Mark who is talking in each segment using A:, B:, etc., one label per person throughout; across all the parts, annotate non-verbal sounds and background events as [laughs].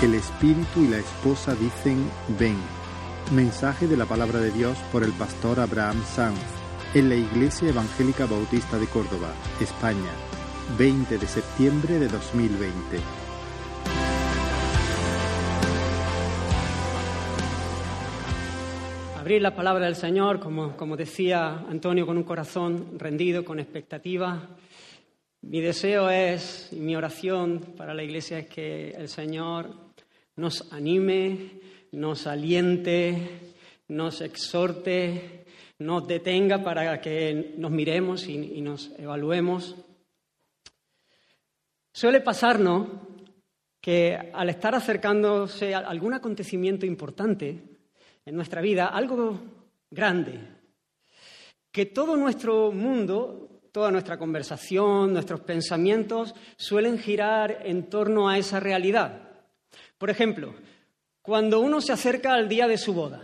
A: El Espíritu y la esposa dicen, ven. Mensaje de la palabra de Dios por el pastor Abraham Sanz en la Iglesia Evangélica Bautista de Córdoba, España, 20 de septiembre de 2020.
B: Abrir la palabra del Señor, como, como decía Antonio, con un corazón rendido, con expectativa. Mi deseo es, y mi oración para la Iglesia es que el Señor nos anime, nos aliente, nos exhorte, nos detenga para que nos miremos y, nos evaluemos. Suele pasarnos que al estar acercándose a algún acontecimiento importante en nuestra vida, algo grande, que todo nuestro mundo, toda nuestra conversación, nuestros pensamientos suelen girar en torno a esa realidad. Por ejemplo, cuando uno se acerca al día de su boda.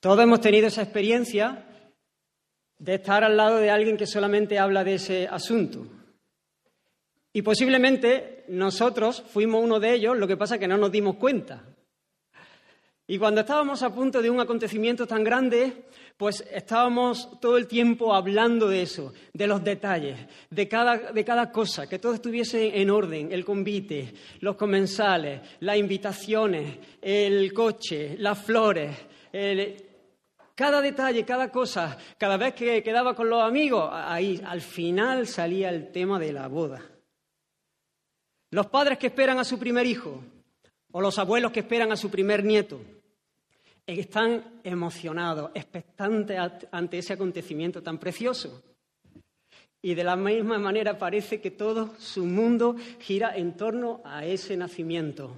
B: Todos hemos tenido esa experiencia de estar al lado de alguien que solamente habla de ese asunto. Y posiblemente nosotros fuimos uno de ellos, lo que pasa es que no nos dimos cuenta. Y cuando estábamos a punto de un acontecimiento tan grande, pues estábamos todo el tiempo hablando de eso, de los detalles, de cada, de cada cosa, que todo estuviese en orden, el convite, los comensales, las invitaciones, el coche, las flores, cada detalle, cada cosa, cada vez que quedaba con los amigos, ahí al final salía el tema de la boda. Los padres que esperan a su primer hijo o los abuelos que esperan a su primer nieto están emocionados, expectantes ante ese acontecimiento tan precioso. Y de la misma manera parece que todo su mundo gira en torno a ese nacimiento.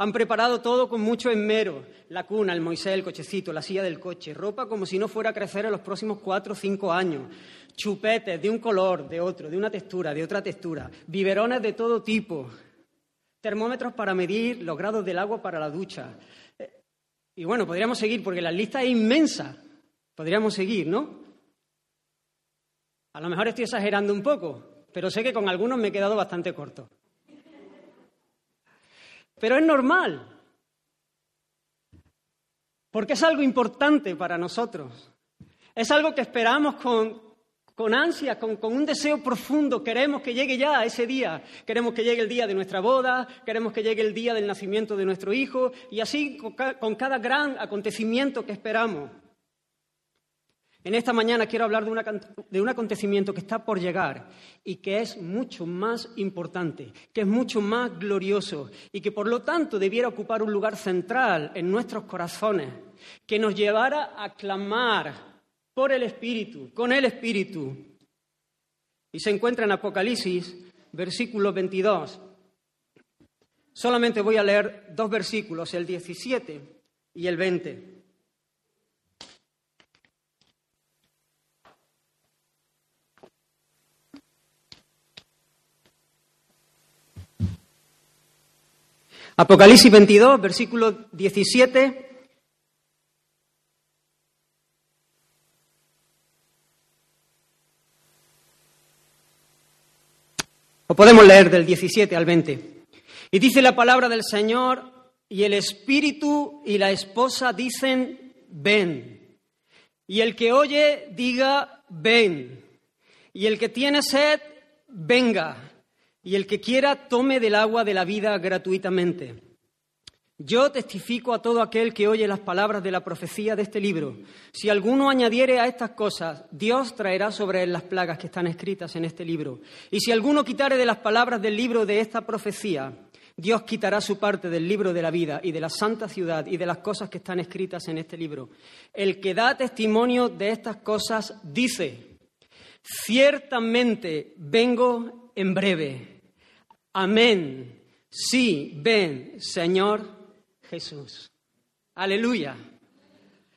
B: Han preparado todo con mucho esmero, la cuna, el Moisés, el cochecito, la silla del coche, ropa como si no fuera a crecer en los próximos cuatro o cinco años, chupetes de un color, de otro, de una textura, de otra textura, biberones de todo tipo, termómetros para medir los grados del agua para la ducha, y bueno, podríamos seguir porque la lista es inmensa. Podríamos seguir, ¿no? A lo mejor estoy exagerando un poco, pero sé que con algunos me he quedado bastante corto. Pero es normal, porque es algo importante para nosotros. Es algo que esperamos con, con ansia, con, un deseo profundo. Queremos que llegue ya ese día. Queremos que llegue el día de nuestra boda, queremos que llegue el día del nacimiento de nuestro hijo y así con, cada gran acontecimiento que esperamos. En esta mañana quiero hablar de, de, un acontecimiento que está por llegar y que es mucho más importante, que es mucho más glorioso y que por lo tanto debiera ocupar un lugar central en nuestros corazones, que nos llevara a clamar por el Espíritu, con el Espíritu. Y se encuentra en Apocalipsis, versículo 22. Solamente voy a leer dos versículos, el 17 y el 20. Apocalipsis 22, versículo 17 O podemos leer del 17 al 20. Y dice la palabra del Señor, y el espíritu y la esposa dicen, ven. Y el que oye, diga, ven. Y el que tiene sed, venga. Y el que quiera, tome del agua de la vida gratuitamente. Yo testifico a todo aquel que oye las palabras de la profecía de este libro. Si alguno añadiere a estas cosas, Dios traerá sobre él las plagas que están escritas en este libro. Y si alguno quitare de las palabras del libro de esta profecía, Dios quitará su parte del libro de la vida y de la santa ciudad y de las cosas que están escritas en este libro. El que da testimonio de estas cosas dice, ciertamente vengo en breve. Amén. Sí, ven, Señor Jesús. Aleluya.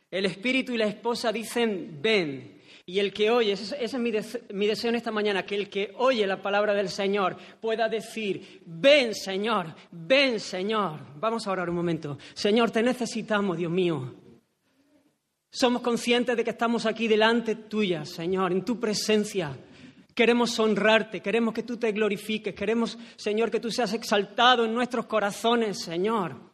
B: El espíritu y la esposa dicen, ven. Y el que oye, ese, es mi, mi, deseo en esta mañana, que el que oye la palabra del Señor pueda decir, ven Señor, ven Señor. Vamos a orar un momento. Señor, te necesitamos, Dios mío. Somos conscientes de que estamos aquí delante tuya, Señor, en tu presencia. Queremos honrarte, queremos que tú te glorifiques, queremos, Señor, que tú seas exaltado en nuestros corazones, Señor.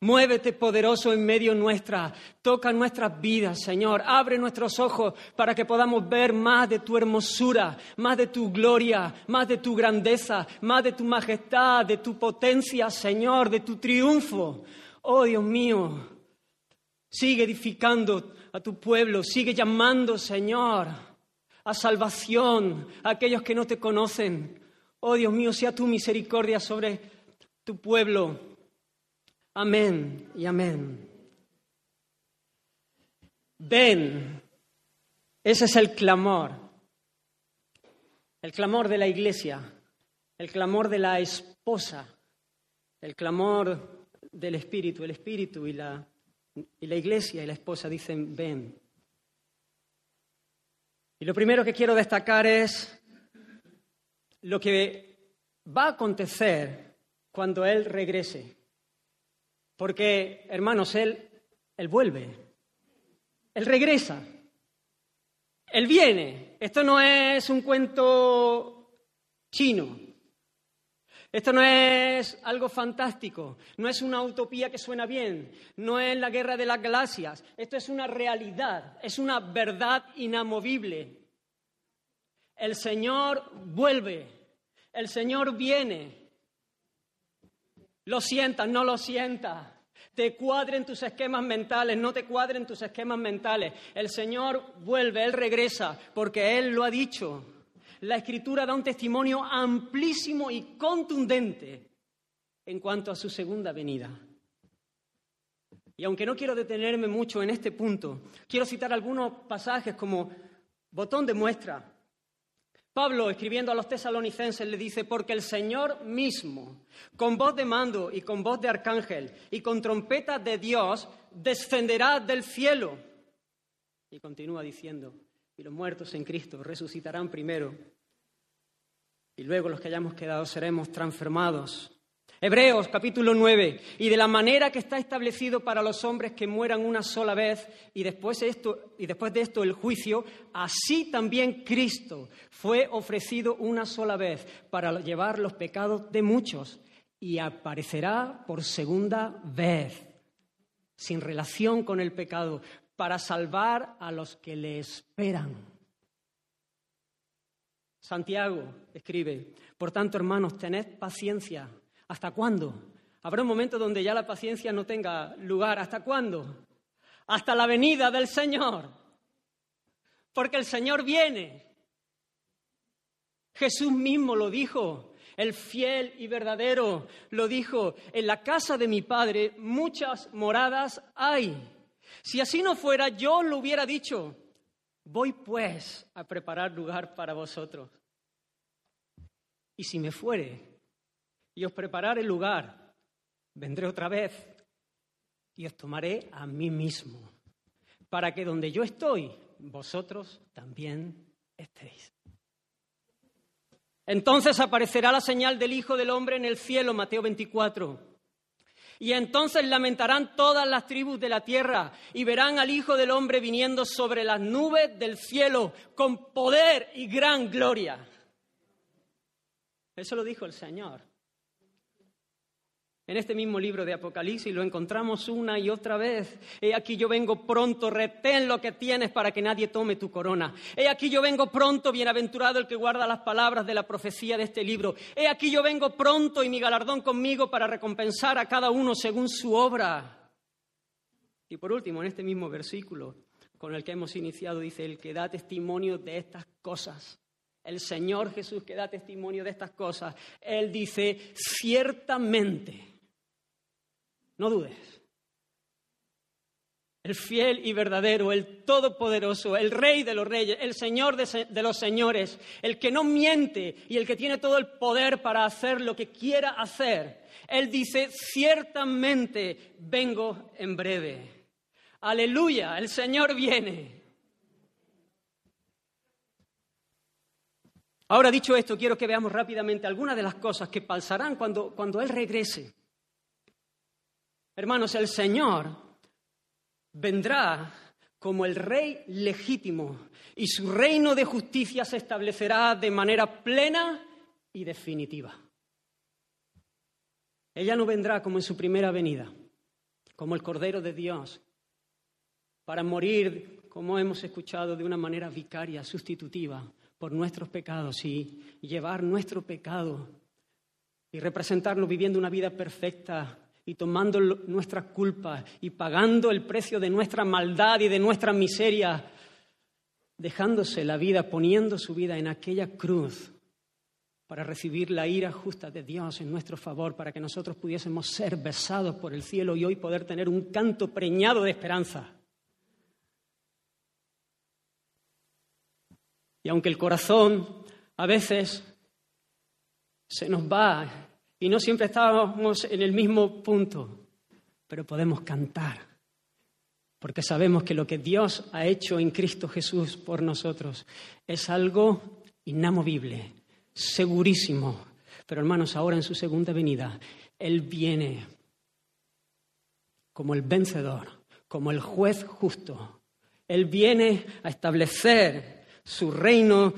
B: Muévete poderoso en medio nuestra, toca nuestras vidas, Señor. Abre nuestros ojos para que podamos ver más de tu hermosura, más de tu gloria, más de tu grandeza, más de tu majestad, de tu potencia, Señor, de tu triunfo. Oh Dios mío, sigue edificando a tu pueblo, sigue llamando, Señor, a salvación a aquellos que no te conocen. Oh Dios mío, sea tu misericordia sobre tu pueblo. Amén y amén. Ven, ese es el clamor, el clamor de la iglesia, el clamor de la esposa, el clamor del espíritu, el espíritu y la, y la iglesia y la esposa dicen, ven. Y lo primero que quiero destacar es lo que va a acontecer cuando Él regrese. Porque, hermanos, Él, Él vuelve, Él regresa, Él viene. Esto no es un cuento chino, esto no es algo fantástico, no es una utopía que suena bien, no es la guerra de las galaxias, esto es una realidad, es una verdad inamovible. El Señor vuelve, el Señor viene, lo sientas, no lo sientas. Te cuadren tus esquemas mentales, no te cuadren tus esquemas mentales. El Señor vuelve, Él regresa, porque Él lo ha dicho. La Escritura da un testimonio amplísimo y contundente en cuanto a su segunda venida. Y aunque no quiero detenerme mucho en este punto, quiero citar algunos pasajes como botón de muestra Pablo, escribiendo a los tesalonicenses, le dice, porque el Señor mismo, con voz de mando y con voz de arcángel y con trompeta de Dios, descenderá del cielo. Y continúa diciendo, y los muertos en Cristo resucitarán primero, y luego los que hayamos quedado seremos transformados Hebreos capítulo 9, y de la manera que está establecido para los hombres que mueran una sola vez y después, y después de esto el juicio, así también Cristo fue ofrecido una sola vez para llevar los pecados de muchos y aparecerá por segunda vez, sin relación con el pecado, para salvar a los que le esperan. Santiago escribe, por tanto, hermanos, tened paciencia ¿Hasta cuándo? Habrá un momento donde ya la paciencia no tenga lugar. ¿Hasta cuándo? Hasta la venida del Señor. Porque el Señor viene. Jesús mismo lo dijo. El fiel y verdadero lo dijo. En la casa de mi Padre muchas moradas hay. Si así no fuera, yo lo hubiera dicho. Voy pues a preparar lugar para vosotros. Y si me fuere, y os prepararé el lugar. Vendré otra vez y os tomaré a mí mismo, para que donde yo estoy, vosotros también estéis. Entonces aparecerá la señal del Hijo del Hombre en el cielo, Mateo 24. Y entonces lamentarán todas las tribus de la tierra y verán al Hijo del Hombre viniendo sobre las nubes del cielo con poder y gran gloria. Eso lo dijo el Señor. En este mismo libro de Apocalipsis lo encontramos una y otra vez. He aquí yo vengo pronto, retén lo que tienes para que nadie tome tu corona. He aquí yo vengo pronto, bienaventurado el que guarda las palabras de la profecía de este libro. He aquí yo vengo pronto y mi galardón conmigo para recompensar a cada uno según su obra. Y por último, en este mismo versículo con el que hemos iniciado, dice, el que da testimonio de estas cosas. El Señor Jesús que da testimonio de estas cosas. Él dice, ciertamente no dudes. El fiel y verdadero, el todopoderoso, el rey de los reyes, el señor de, los señores, el que no miente y el que tiene todo el poder para hacer lo que quiera hacer. Él dice, ciertamente vengo en breve. Aleluya, el Señor viene. Ahora dicho esto, quiero que veamos rápidamente algunas de las cosas que pasarán cuando, cuando Él regrese. Hermanos, el Señor vendrá como el rey legítimo y su reino de justicia se establecerá de manera plena y definitiva. Ella no vendrá como en su primera venida, como el Cordero de Dios, para morir, como hemos escuchado, de una manera vicaria, sustitutiva, por nuestros pecados y llevar nuestro pecado y representarlo viviendo una vida perfecta y tomando nuestras culpas y pagando el precio de nuestra maldad y de nuestra miseria, dejándose la vida, poniendo su vida en aquella cruz para recibir la ira justa de Dios en nuestro favor, para que nosotros pudiésemos ser besados por el cielo y hoy poder tener un canto preñado de esperanza. Y aunque el corazón a veces se nos va y no siempre estábamos en el mismo punto, pero podemos cantar, porque sabemos que lo que Dios ha hecho en Cristo Jesús por nosotros es algo inamovible, segurísimo. Pero hermanos, ahora en su segunda venida, Él viene como el vencedor, como el juez justo. Él viene a establecer su reino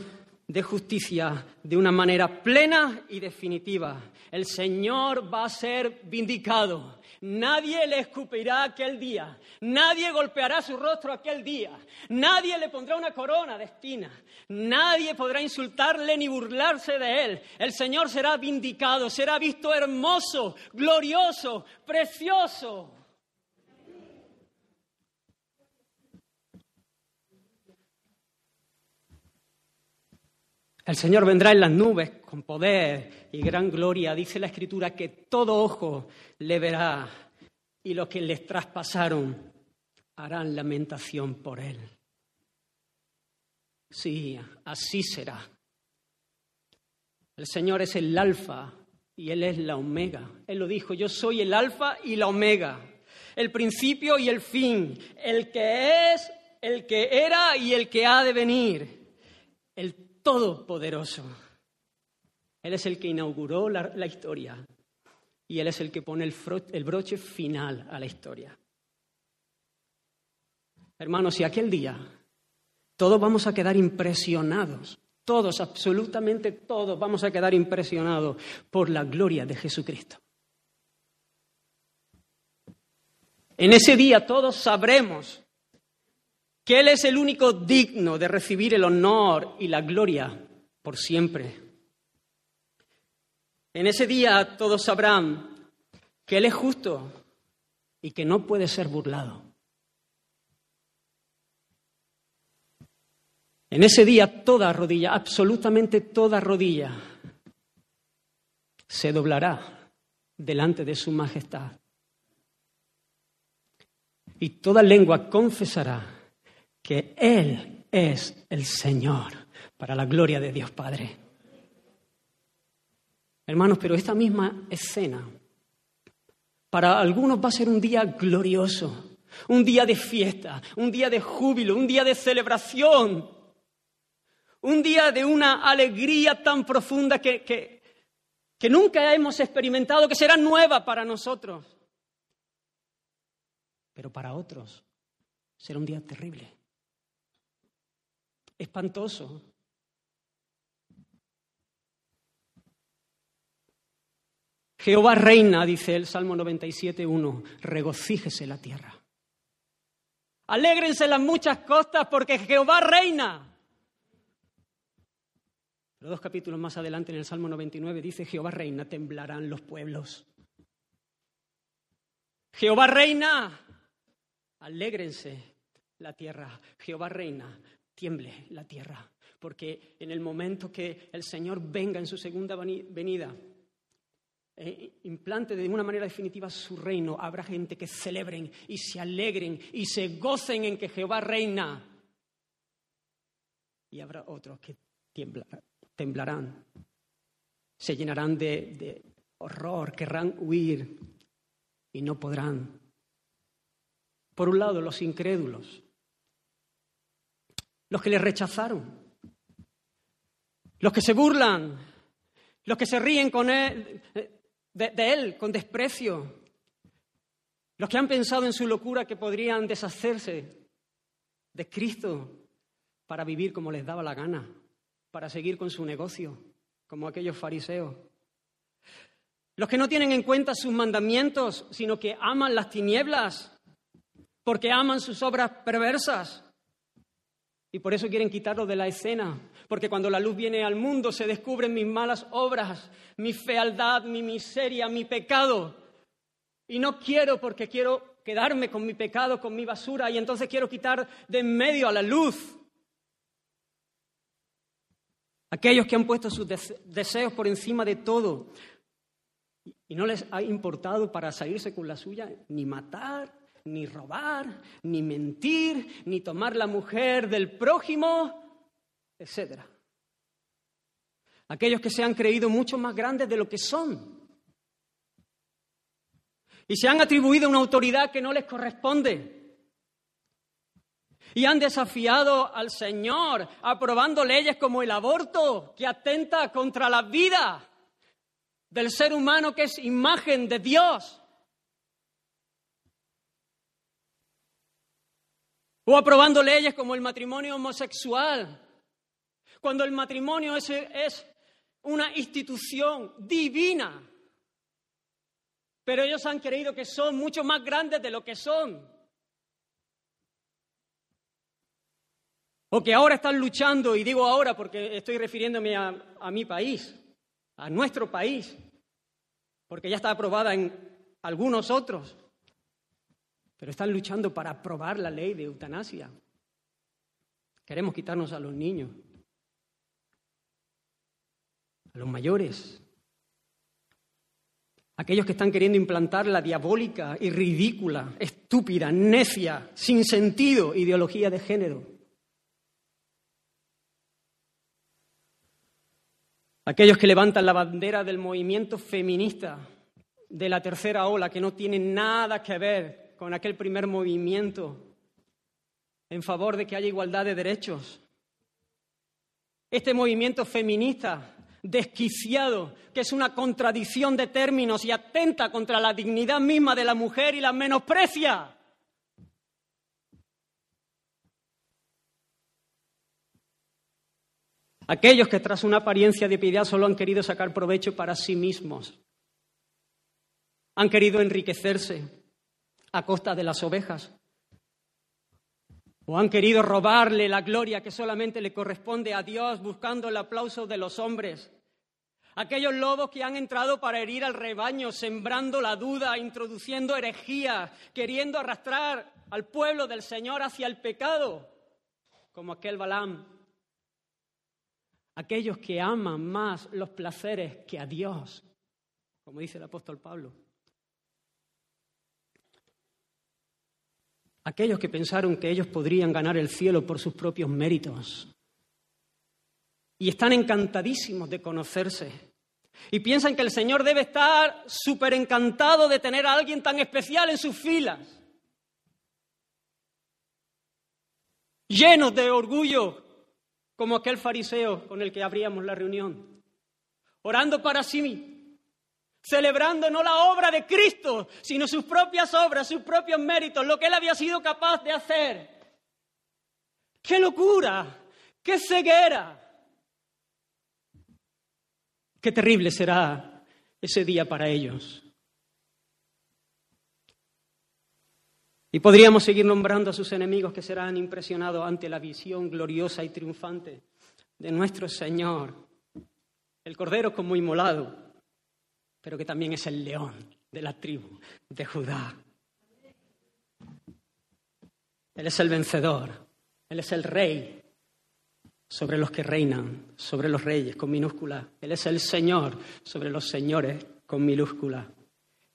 B: de justicia de una manera plena y definitiva. El Señor va a ser vindicado. Nadie le escupirá aquel día. Nadie golpeará su rostro aquel día. Nadie le pondrá una corona de espinas. Nadie podrá insultarle ni burlarse de él. El Señor será vindicado, será visto hermoso, glorioso, precioso. El Señor vendrá en las nubes con poder y gran gloria. Dice la Escritura que todo ojo le verá y los que les traspasaron harán lamentación por él. Sí, así será. El Señor es el alfa y Él es la omega. Él lo dijo, yo soy el alfa y la omega, el principio y el fin, el que es, el que era y el que ha de venir, el todopoderoso. Él es el que inauguró la, historia y Él es el que pone el, broche final a la historia. Hermanos, si aquel día todos vamos a quedar impresionados, todos, absolutamente todos vamos a quedar impresionados por la gloria de Jesucristo. En ese día todos sabremos que Él es el único digno de recibir el honor y la gloria por siempre. En ese día todos sabrán que Él es justo y que no puede ser burlado. En ese día toda rodilla, absolutamente toda rodilla, se doblará delante de su majestad. Y toda lengua confesará que Él es el Señor, para la gloria de Dios Padre. Hermanos, pero esta misma escena para algunos va a ser un día glorioso, un día de fiesta, un día de júbilo, un día de celebración, un día de una alegría tan profunda que, que, nunca hemos experimentado, que será nueva para nosotros. Pero para otros será un día terrible espantoso. Jehová reina, dice el Salmo 97.1, regocíjese la tierra. Alégrense las muchas costas porque Jehová reina. Pero dos capítulos más adelante en el Salmo 99 dice, Jehová reina, temblarán los pueblos. Jehová reina, alégrense la tierra. Jehová reina, tiemble la tierra, porque en el momento que el Señor venga en su segunda venida, e implante de una manera definitiva su reino, habrá gente que celebren y se alegren y se gocen en que Jehová reina. Y habrá otros que temblarán, se llenarán de horror, querrán huir y no podrán. Por un lado, los incrédulos, los que le rechazaron, los que se burlan, los que se ríen con él, de, de él con desprecio, los que han pensado en su locura que podrían deshacerse de Cristo para vivir como les daba la gana, para seguir con su negocio, como aquellos fariseos. Los que no tienen en cuenta sus mandamientos, sino que aman las tinieblas, porque aman sus obras perversas. Y por eso quieren quitarlo de la escena, porque cuando la luz viene al mundo se descubren mis malas obras, mi fealdad, mi miseria, mi pecado. Y no quiero porque quiero quedarme con mi pecado, con mi basura, y entonces quiero quitar de en medio a la luz. Aquellos que han puesto sus deseos por encima de todo y no les ha importado para salirse con la suya ni matar, ni robar, ni mentir, ni tomar la mujer del prójimo, etc. Aquellos que se han creído mucho más grandes de lo que son. Y se han atribuido una autoridad que no les corresponde. Y han desafiado al Señor aprobando leyes como el aborto, que atenta contra la vida del ser humano que es imagen de Dios. O aprobando leyes como el matrimonio homosexual, cuando el matrimonio es, es una institución divina. Pero ellos han creído que son mucho más grandes de lo que son. O que ahora están luchando, y digo ahora porque estoy refiriéndome a, a mi país, a nuestro país, porque ya está aprobada en algunos otros pero están luchando para aprobar la ley de eutanasia. Queremos quitarnos a los niños, a los mayores, aquellos que están queriendo implantar la diabólica y ridícula, estúpida, necia, sin sentido ideología de género. Aquellos que levantan la bandera del movimiento feminista de la tercera ola, que no tiene nada que ver con aquel primer movimiento en favor de que haya igualdad de derechos. Este movimiento feminista desquiciado, que es una contradicción de términos y atenta contra la dignidad misma de la mujer y la menosprecia. Aquellos que tras una apariencia de piedad solo han querido sacar provecho para sí mismos, han querido enriquecerse, a costa de las ovejas. O han querido robarle la gloria que solamente le corresponde a Dios buscando el aplauso de los hombres. Aquellos lobos que han entrado para herir al rebaño, sembrando la duda, introduciendo herejía, queriendo arrastrar al pueblo del Señor hacia el pecado, como aquel Balaam. Aquellos que aman más los placeres que a Dios, como dice el apóstol Pablo. Aquellos que pensaron que ellos podrían ganar el cielo por sus propios méritos. Y están encantadísimos de conocerse. Y piensan que el Señor debe estar súper encantado de tener a alguien tan especial en sus filas. Llenos de orgullo, como aquel fariseo con el que abríamos la reunión. Orando para sí celebrando no la obra de Cristo, sino sus propias obras, sus propios méritos, lo que él había sido capaz de hacer. ¡Qué locura! ¡Qué ceguera! Qué terrible será ese día para ellos. Y podríamos seguir nombrando a sus enemigos que serán impresionados ante la visión gloriosa y triunfante de nuestro Señor, el Cordero como inmolado pero que también es el león de la tribu de Judá. Él es el vencedor, Él es el rey sobre los que reinan, sobre los reyes con minúscula. Él es el Señor sobre los señores con minúscula.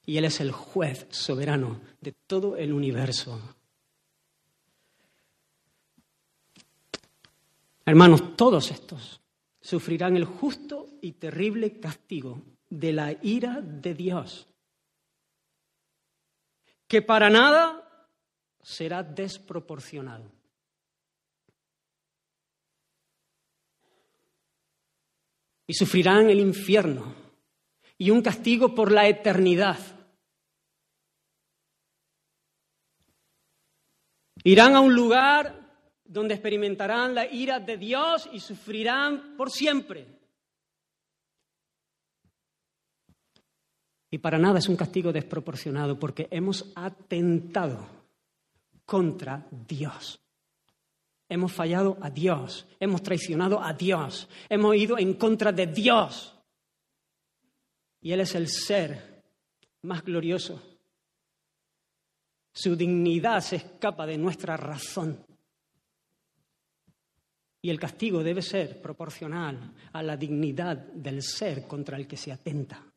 B: Y Él es el juez soberano de todo el universo. Hermanos, todos estos sufrirán el justo y terrible castigo de la ira de Dios, que para nada será desproporcionado. Y sufrirán el infierno y un castigo por la eternidad. Irán a un lugar donde experimentarán la ira de Dios y sufrirán por siempre. Y para nada es un castigo desproporcionado porque hemos atentado contra Dios. Hemos fallado a Dios, hemos traicionado a Dios, hemos ido en contra de Dios. Y Él es el ser más glorioso. Su dignidad se escapa de nuestra razón. Y el castigo debe ser proporcional a la dignidad del ser contra el que se atenta.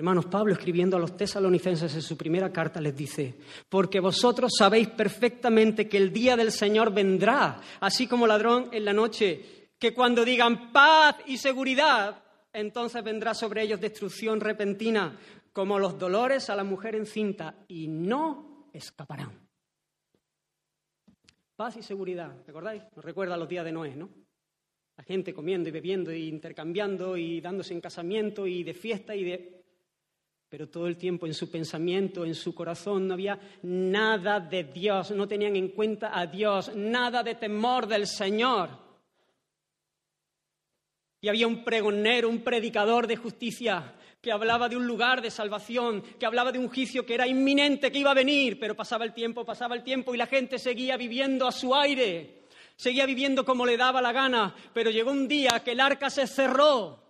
B: Hermanos, Pablo escribiendo a los tesalonicenses en su primera carta les dice, porque vosotros sabéis perfectamente que el día del Señor vendrá, así como ladrón en la noche, que cuando digan paz y seguridad, entonces vendrá sobre ellos destrucción repentina, como los dolores a la mujer encinta, y no escaparán. Paz y seguridad, ¿recordáis? Nos recuerda los días de Noé, ¿no? La gente comiendo y bebiendo y intercambiando y dándose en casamiento y de fiesta y de pero todo el tiempo en su pensamiento, en su corazón, no había nada de Dios, no tenían en cuenta a Dios, nada de temor del Señor. Y había un pregonero, un predicador de justicia que hablaba de un lugar de salvación, que hablaba de un juicio que era inminente, que iba a venir, pero pasaba el tiempo, pasaba el tiempo y la gente seguía viviendo a su aire, seguía viviendo como le daba la gana, pero llegó un día que el arca se cerró.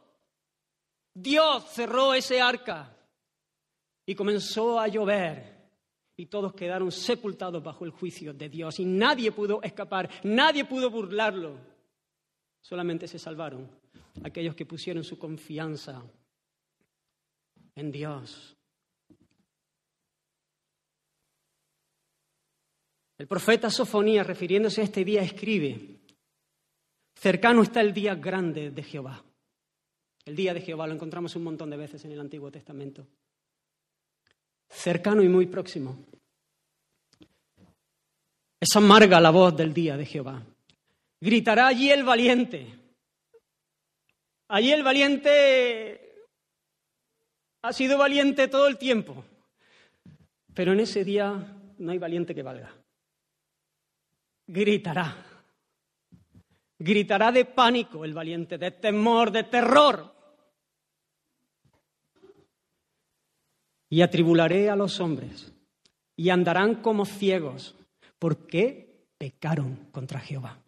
B: Dios cerró ese arca y comenzó a llover y todos quedaron sepultados bajo el juicio de Dios y nadie pudo escapar, nadie pudo burlarlo. Solamente se salvaron aquellos que pusieron su confianza en Dios. El profeta Sofonía, refiriéndose a este día, escribe, cercano está el día grande de Jehová. El día de Jehová lo encontramos un montón de veces en el Antiguo Testamento cercano y muy próximo. Es amarga la voz del día de Jehová. Gritará allí el valiente. Allí el valiente ha sido valiente todo el tiempo, pero en ese día no hay valiente que valga. Gritará. Gritará de pánico el valiente, de temor, de terror. Y atribularé a los hombres, y andarán como ciegos, porque pecaron contra Jehová.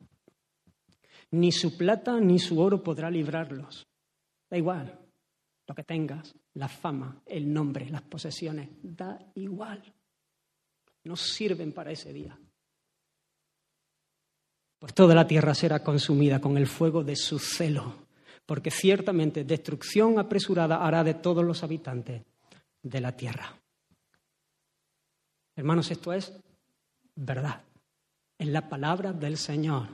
B: Ni su plata ni su oro podrá librarlos. Da igual lo que tengas, la fama, el nombre, las posesiones, da igual. No sirven para ese día. Pues toda la tierra será consumida con el fuego de su celo, porque ciertamente destrucción apresurada hará de todos los habitantes de la tierra. Hermanos, esto es verdad. Es la palabra del Señor.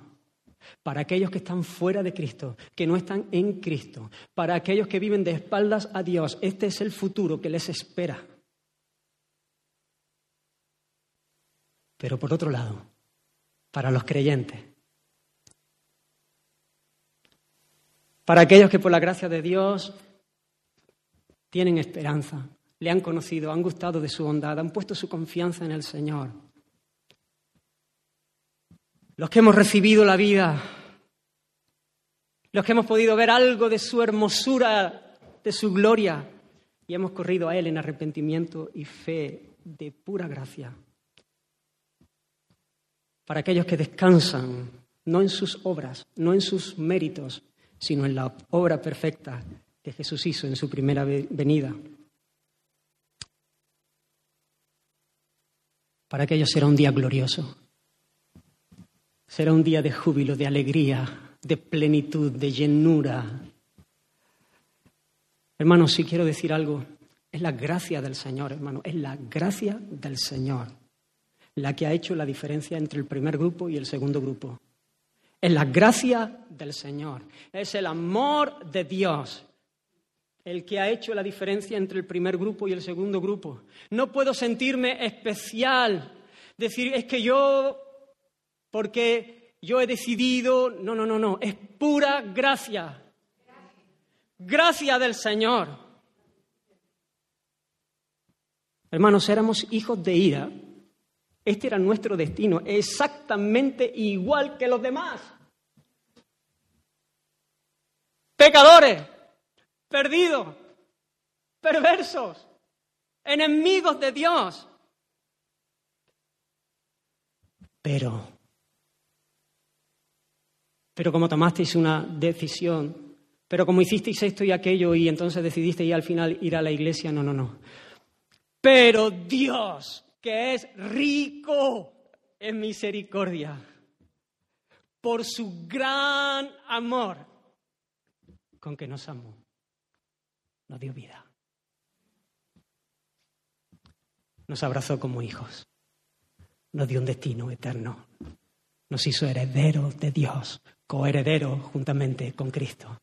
B: Para aquellos que están fuera de Cristo, que no están en Cristo, para aquellos que viven de espaldas a Dios, este es el futuro que les espera. Pero por otro lado, para los creyentes, para aquellos que por la gracia de Dios tienen esperanza, le han conocido, han gustado de su bondad, han puesto su confianza en el Señor. Los que hemos recibido la vida, los que hemos podido ver algo de su hermosura, de su gloria, y hemos corrido a Él en arrepentimiento y fe de pura gracia. Para aquellos que descansan, no en sus obras, no en sus méritos, sino en la obra perfecta que Jesús hizo en su primera venida. Para aquellos será un día glorioso. Será un día de júbilo, de alegría, de plenitud, de llenura. Hermanos, si quiero decir algo, es la gracia del Señor, hermano, es la gracia del Señor la que ha hecho la diferencia entre el primer grupo y el segundo grupo. Es la gracia del Señor, es el amor de Dios el que ha hecho la diferencia entre el primer grupo y el segundo grupo. No puedo sentirme especial, decir, es que yo, porque yo he decidido, no, no, no, no, es pura gracia. Gracia del Señor. Hermanos, éramos hijos de ira Este era nuestro destino, exactamente igual que los demás. Pecadores, perdidos, perversos, enemigos de Dios. Pero, pero como tomasteis una decisión, pero como hicisteis esto y aquello y entonces decidisteis al final ir a la iglesia, no, no, no. Pero Dios, que es rico en misericordia, por su gran amor con que nos amó, nos dio vida. Nos abrazó como hijos, nos dio un destino eterno, nos hizo herederos de Dios, coherederos juntamente con Cristo.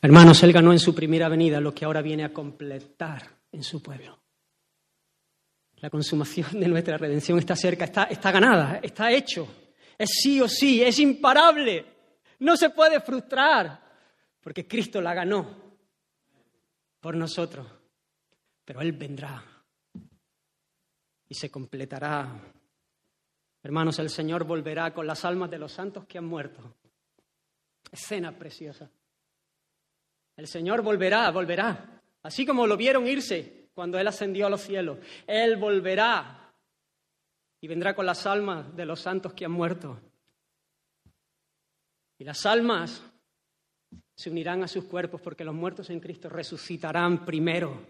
B: Hermanos, Él ganó en su primera venida lo que ahora viene a completar en su pueblo. La consumación de nuestra redención está cerca, está, está ganada, está hecho. Es sí o sí, es imparable. No se puede frustrar, porque Cristo la ganó por nosotros. Pero Él vendrá y se completará. Hermanos, el Señor volverá con las almas de los santos que han muerto. Escena preciosa. El Señor volverá, volverá. Así como lo vieron irse cuando Él ascendió a los cielos. Él volverá y vendrá con las almas de los santos que han muerto. Y las almas se unirán a sus cuerpos porque los muertos en Cristo resucitarán primero.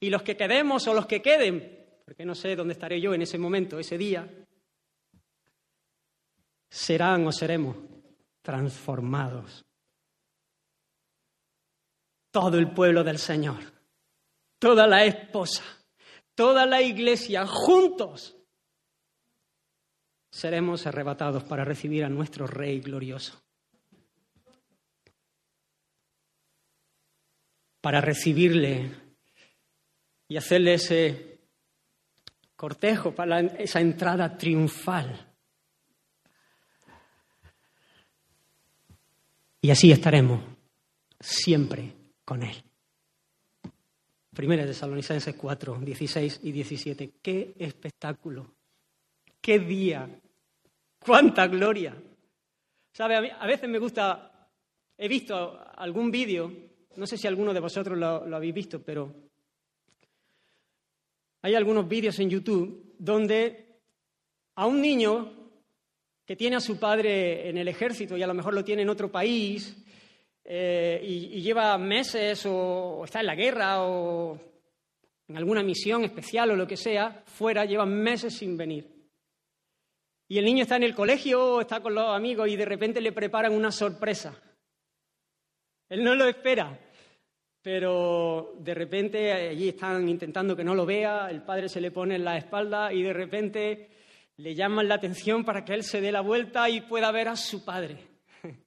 B: Y los que quedemos o los que queden, porque no sé dónde estaré yo en ese momento, ese día, serán o seremos transformados todo el pueblo del Señor, toda la esposa, toda la iglesia, juntos, seremos arrebatados para recibir a nuestro Rey glorioso. Para recibirle y hacerle ese cortejo, para esa entrada triunfal. Y así estaremos siempre con Él. Primera de Tesalonicenses 4, 16 y 17. ¡Qué espectáculo! ¡Qué día! ¡Cuánta gloria! ¿Sabe? A, veces me gusta, he visto algún vídeo, no sé si alguno de vosotros lo, lo habéis visto, pero hay algunos vídeos en YouTube donde a un niño que tiene a su padre en el ejército y a lo mejor lo tiene en otro país eh, y, lleva meses o, está en la guerra o en alguna misión especial o lo que sea, fuera, lleva meses sin venir. Y el niño está en el colegio o está con los amigos y de repente le preparan una sorpresa. Él no lo espera, pero de repente allí están intentando que no lo vea, el padre se le pone en la espalda y de repente le llaman la atención para que él se dé la vuelta y pueda ver a su padre. [laughs]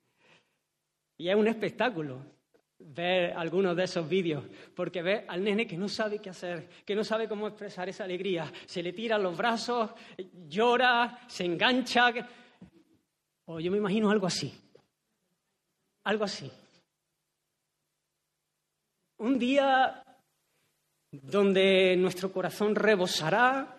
B: Y es un espectáculo ver algunos de esos vídeos, porque ve al nene que no sabe qué hacer, que no sabe cómo expresar esa alegría. Se le tiran los brazos, llora, se engancha. O yo me imagino algo así. Algo así. Un día donde nuestro corazón rebosará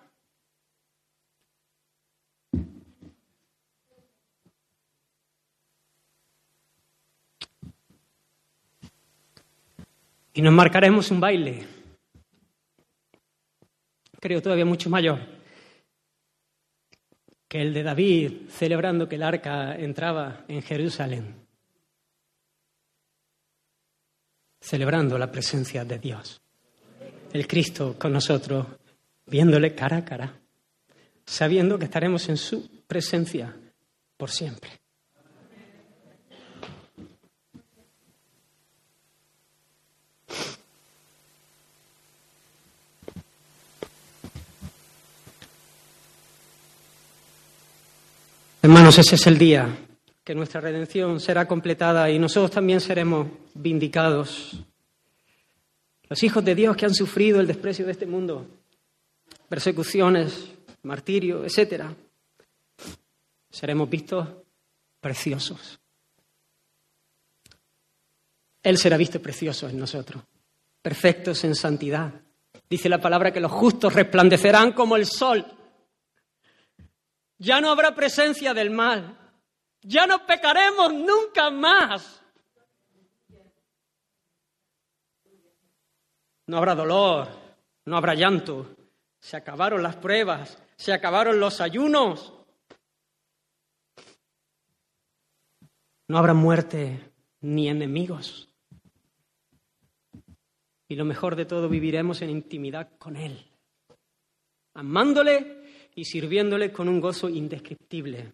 B: Y nos marcaremos un baile, creo todavía mucho mayor, que el de David celebrando que el arca entraba en Jerusalén, celebrando la presencia de Dios, el Cristo con nosotros, viéndole cara a cara, sabiendo que estaremos en su presencia por siempre. Hermanos, ese es el día que nuestra redención será completada y nosotros también seremos vindicados. Los hijos de Dios que han sufrido el desprecio de este mundo, persecuciones, martirio, etc., seremos vistos preciosos. Él será visto precioso en nosotros. perfectos en santidad. Dice la palabra que los justos resplandecerán como el sol. Ya no habrá presencia del mal. Ya no pecaremos nunca más. No habrá dolor, no habrá llanto. Se acabaron las pruebas, se acabaron los ayunos. No habrá muerte ni enemigos. Y lo mejor de todo, viviremos en intimidad con Él, amándole y sirviéndole con un gozo indescriptible,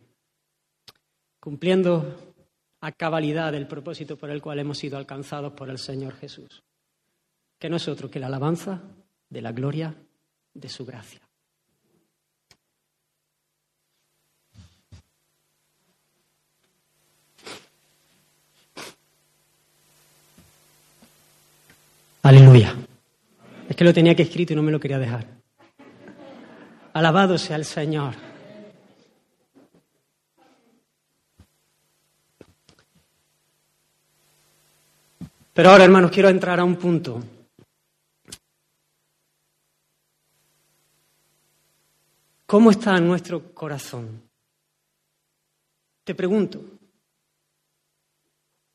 B: cumpliendo a cabalidad el propósito por el cual hemos sido alcanzados por el Señor Jesús, que no es otro que la alabanza de la gloria de su gracia. Aleluya. Es que lo tenía que escrito y no me lo quería dejar. Alabado sea el Señor. Pero ahora, hermanos, quiero entrar a un punto. ¿Cómo está nuestro corazón? Te pregunto,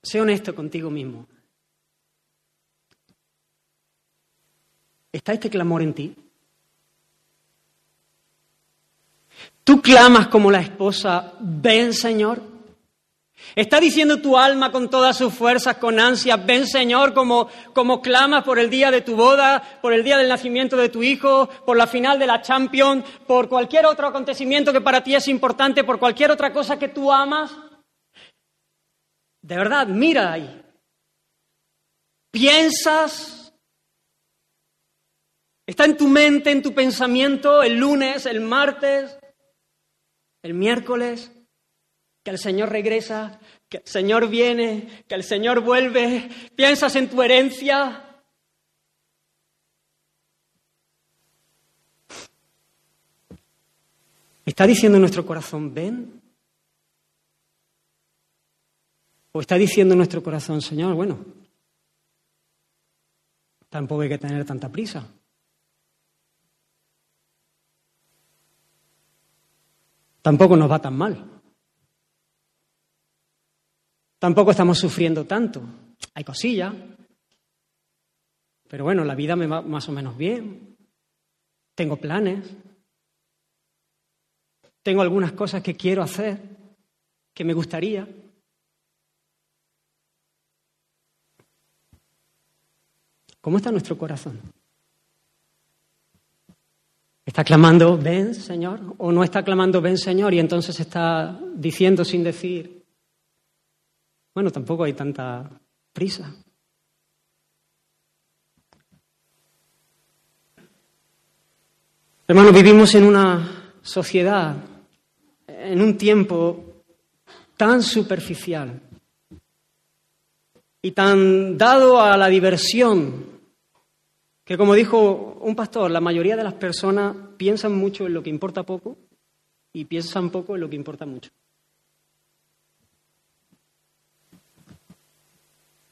B: sé honesto contigo mismo. ¿Está este clamor en ti? ¿Tú clamas como la esposa, ven Señor? ¿Está diciendo tu alma con todas sus fuerzas, con ansia, ven Señor, como, como clamas por el día de tu boda, por el día del nacimiento de tu hijo, por la final de la Champions, por cualquier otro acontecimiento que para ti es importante, por cualquier otra cosa que tú amas? De verdad, mira ahí. ¿Piensas Está en tu mente, en tu pensamiento, el lunes, el martes, el miércoles, que el Señor regresa, que el Señor viene, que el Señor vuelve. Piensas en tu herencia. ¿Está diciendo nuestro corazón, ven? ¿O está diciendo nuestro corazón, Señor, bueno, tampoco hay que tener tanta prisa? Tampoco nos va tan mal. Tampoco estamos sufriendo tanto. Hay cosillas. Pero bueno, la vida me va más o menos bien. Tengo planes. Tengo algunas cosas que quiero hacer, que me gustaría. ¿Cómo está nuestro corazón? ¿Está clamando, ven Señor? ¿O no está clamando, ven Señor? Y entonces está diciendo sin decir, bueno, tampoco hay tanta prisa. Hermanos, vivimos en una sociedad, en un tiempo tan superficial y tan dado a la diversión que como dijo un pastor, la mayoría de las personas piensan mucho en lo que importa poco y piensan poco en lo que importa mucho.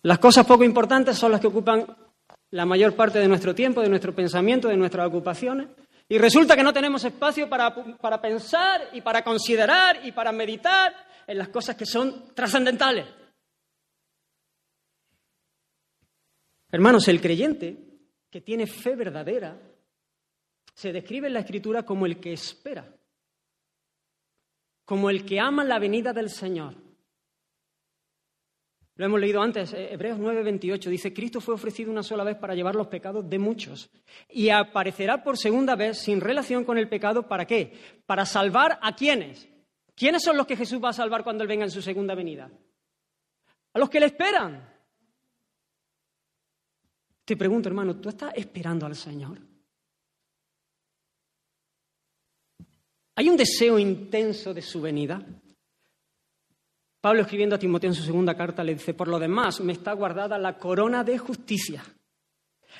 B: Las cosas poco importantes son las que ocupan la mayor parte de nuestro tiempo, de nuestro pensamiento, de nuestras ocupaciones. Y resulta que no tenemos espacio para, para pensar y para considerar y para meditar en las cosas que son trascendentales. Hermanos, el creyente que tiene fe verdadera, se describe en la Escritura como el que espera, como el que ama la venida del Señor. Lo hemos leído antes, eh, Hebreos 9:28 dice, Cristo fue ofrecido una sola vez para llevar los pecados de muchos y aparecerá por segunda vez sin relación con el pecado, ¿para qué? Para salvar a quiénes. ¿Quiénes son los que Jesús va a salvar cuando Él venga en su segunda venida? A los que le esperan. Te pregunto, hermano, ¿tú estás esperando al Señor? ¿Hay un deseo intenso de su venida? Pablo escribiendo a Timoteo en su segunda carta le dice, por lo demás me está guardada la corona de justicia,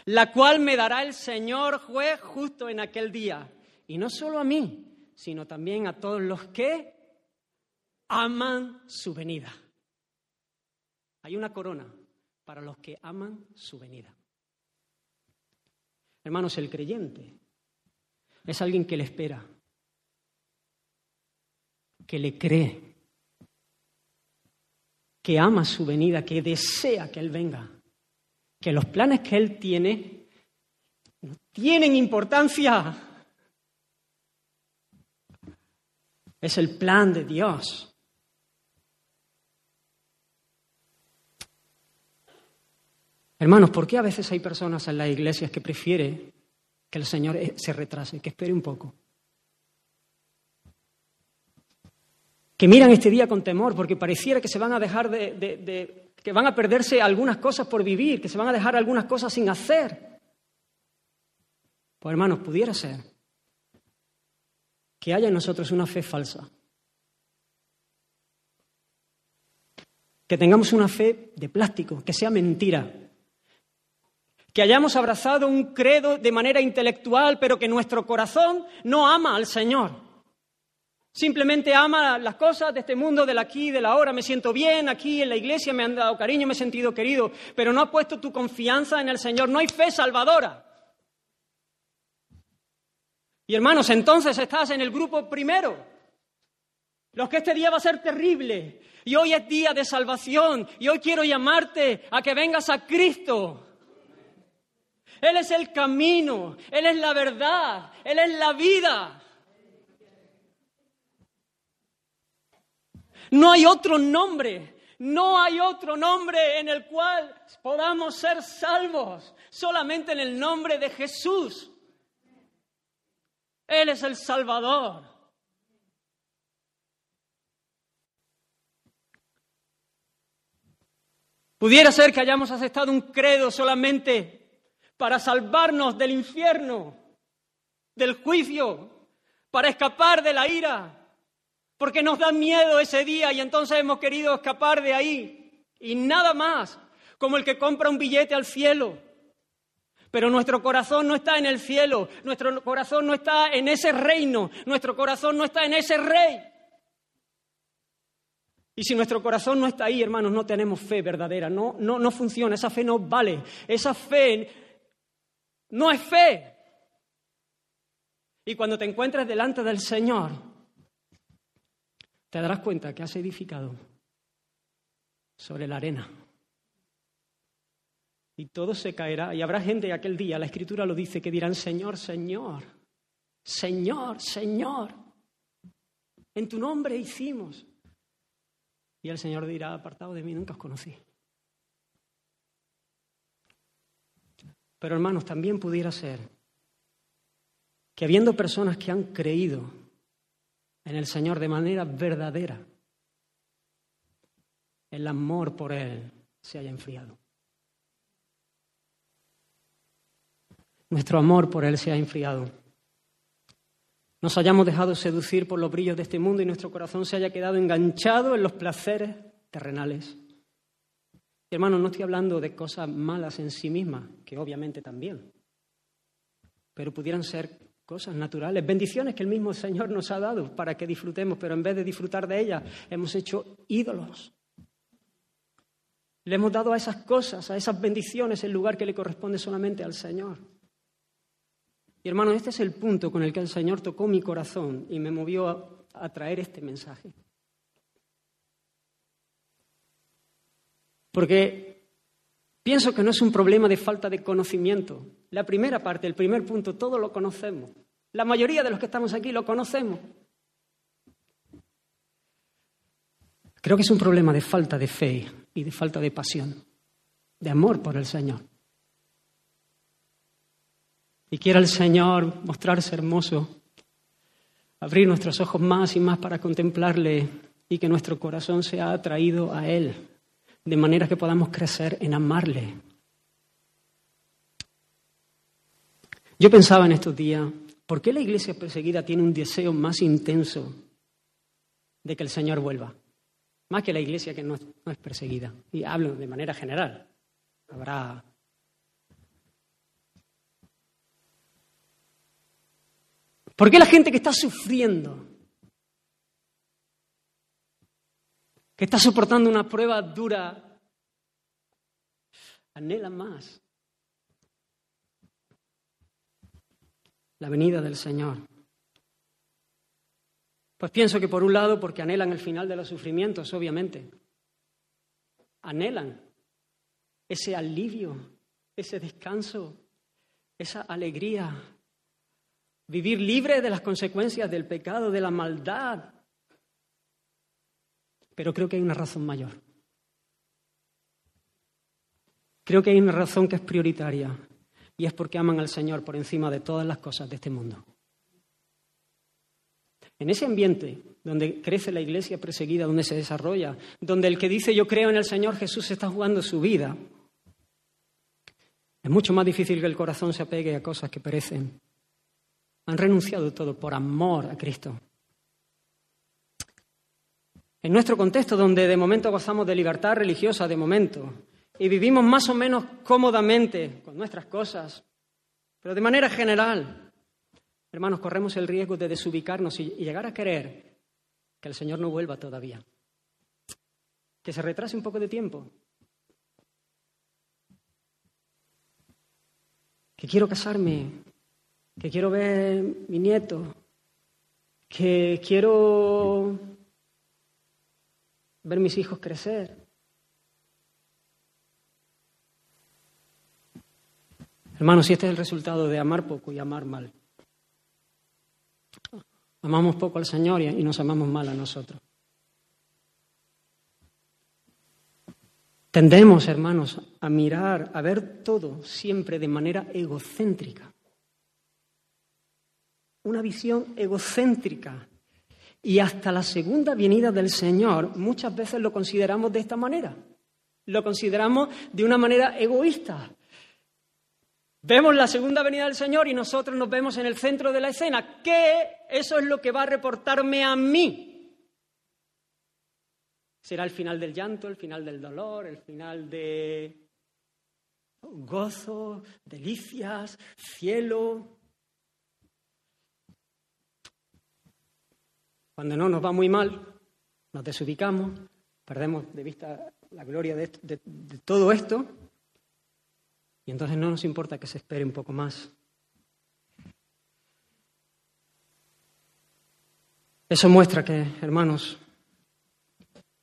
B: la cual me dará el Señor juez justo en aquel día. Y no solo a mí, sino también a todos los que aman su venida. Hay una corona para los que aman su venida. Hermanos, el creyente es alguien que le espera, que le cree, que ama su venida, que desea que Él venga, que los planes que Él tiene tienen importancia. Es el plan de Dios. Hermanos, ¿por qué a veces hay personas en las iglesias que prefieren que el Señor eh, se retrase, que espere un poco? Que miran este día con temor porque pareciera que se van a dejar de, que van a perderse algunas cosas por vivir, que se van a dejar algunas cosas sin hacer. Pues hermanos, pudiera ser que haya en nosotros una fe falsa. Que tengamos una fe de plástico, que sea mentira, que hayamos abrazado un credo de manera intelectual, pero que nuestro corazón no ama al Señor. Simplemente ama las cosas de este mundo, del aquí y del ahora. Me siento bien aquí en la iglesia, me han dado cariño, me he sentido querido, pero no has puesto tu confianza en el Señor. No hay fe salvadora. Y hermanos, entonces estás en el grupo primero. Los que este día va a ser terrible. Y hoy es día de salvación. Y hoy quiero llamarte a que vengas a Cristo. Él es el camino, Él es la verdad, Él es la vida. No hay otro nombre, no hay otro nombre en el cual podamos ser salvos, solamente en el nombre de Jesús. Él es el Salvador. Pudiera ser que hayamos aceptado un credo solamente para salvarnos del infierno, del juicio, para escapar de la ira, porque nos da miedo ese día y entonces hemos querido escapar de ahí. Y nada más, como el que compra un billete al cielo. Pero nuestro corazón no está en el cielo, nuestro corazón no está en ese reino, nuestro corazón no está en ese rey. Y si nuestro corazón no está ahí, hermanos, no tenemos fe verdadera, no, no, no funciona, esa fe no vale, esa fe no es fe. Y cuando te encuentres delante del Señor, te darás cuenta que has edificado sobre la arena. Y todo se caerá. Y habrá gente aquel día, la Escritura lo dice, que dirán, Señor, Señor, Señor, Señor, en tu nombre hicimos. Y el Señor dirá, apartado de mí, nunca os conocí. Pero hermanos, también pudiera ser que habiendo personas que han creído en el Señor de manera verdadera, el amor por Él se haya enfriado. Nuestro amor por Él se ha enfriado. Nos hayamos dejado seducir por los brillos de este mundo y nuestro corazón se haya quedado enganchado en los placeres terrenales. Hermanos, no estoy hablando de cosas malas en sí mismas, que obviamente también, pero pudieran ser cosas naturales, bendiciones que el mismo Señor nos ha dado para que disfrutemos, pero en vez de disfrutar de ellas, hemos hecho ídolos. Le hemos dado a esas cosas, a esas bendiciones, el lugar que le corresponde solamente al Señor. Y hermanos, este es el punto con el que el Señor tocó mi corazón y me movió a traer este mensaje. Porque pienso que no es un problema de falta de conocimiento. La primera parte, el primer punto, todo lo conocemos. La mayoría de los que estamos aquí lo conocemos. Creo que es un problema de falta de fe y de falta de pasión, de amor por el Señor. Y quiera el Señor mostrarse hermoso, abrir nuestros ojos más y más para contemplarle y que nuestro corazón sea atraído a Él de manera que podamos crecer en amarle. Yo pensaba en estos días, ¿por qué la iglesia perseguida tiene un deseo más intenso de que el Señor vuelva? Más que la iglesia que no es, perseguida. Y hablo de manera general. Habrá ¿Por qué la gente que está sufriendo, que está soportando una prueba dura, anhela más. la venida del Señor. Pues pienso que por un lado, porque anhelan el final de los sufrimientos, obviamente. Anhelan ese alivio, ese descanso, esa alegría. Vivir libre de las consecuencias del pecado, de la maldad. Pero creo que hay una razón mayor. Creo que hay una razón que es prioritaria y es porque aman al Señor por encima de todas las cosas de este mundo. En ese ambiente donde crece la iglesia perseguida, donde se desarrolla, donde el que dice yo creo en el Señor Jesús está jugando su vida, es mucho más difícil que el corazón se apegue a cosas que perecen. Han renunciado todo por amor a Cristo. En nuestro contexto, donde de momento gozamos de libertad religiosa, de momento, y vivimos más o menos cómodamente con nuestras cosas, pero de manera general, hermanos, corremos el riesgo de desubicarnos y llegar a querer que el Señor no vuelva todavía, que se retrase un poco de tiempo, que quiero casarme, que quiero ver mi nieto, que quiero ver mis hijos crecer. Hermanos, si este es el resultado de amar poco y amar mal. Amamos poco al Señor y nos amamos mal a nosotros. Tendemos, hermanos, a mirar, a ver todo siempre de manera egocéntrica. Una visión egocéntrica. Y hasta la segunda venida del Señor muchas veces lo consideramos de esta manera. Lo consideramos de una manera egoísta. Vemos la segunda venida del Señor y nosotros nos vemos en el centro de la escena. ¿Qué? Eso es lo que va a reportarme a mí. Será el final del llanto, el final del dolor, el final de gozo, delicias, cielo. Cuando no nos va muy mal, nos desubicamos, perdemos de vista la gloria de, todo esto y entonces no nos importa que se espere un poco más. Eso muestra que, hermanos,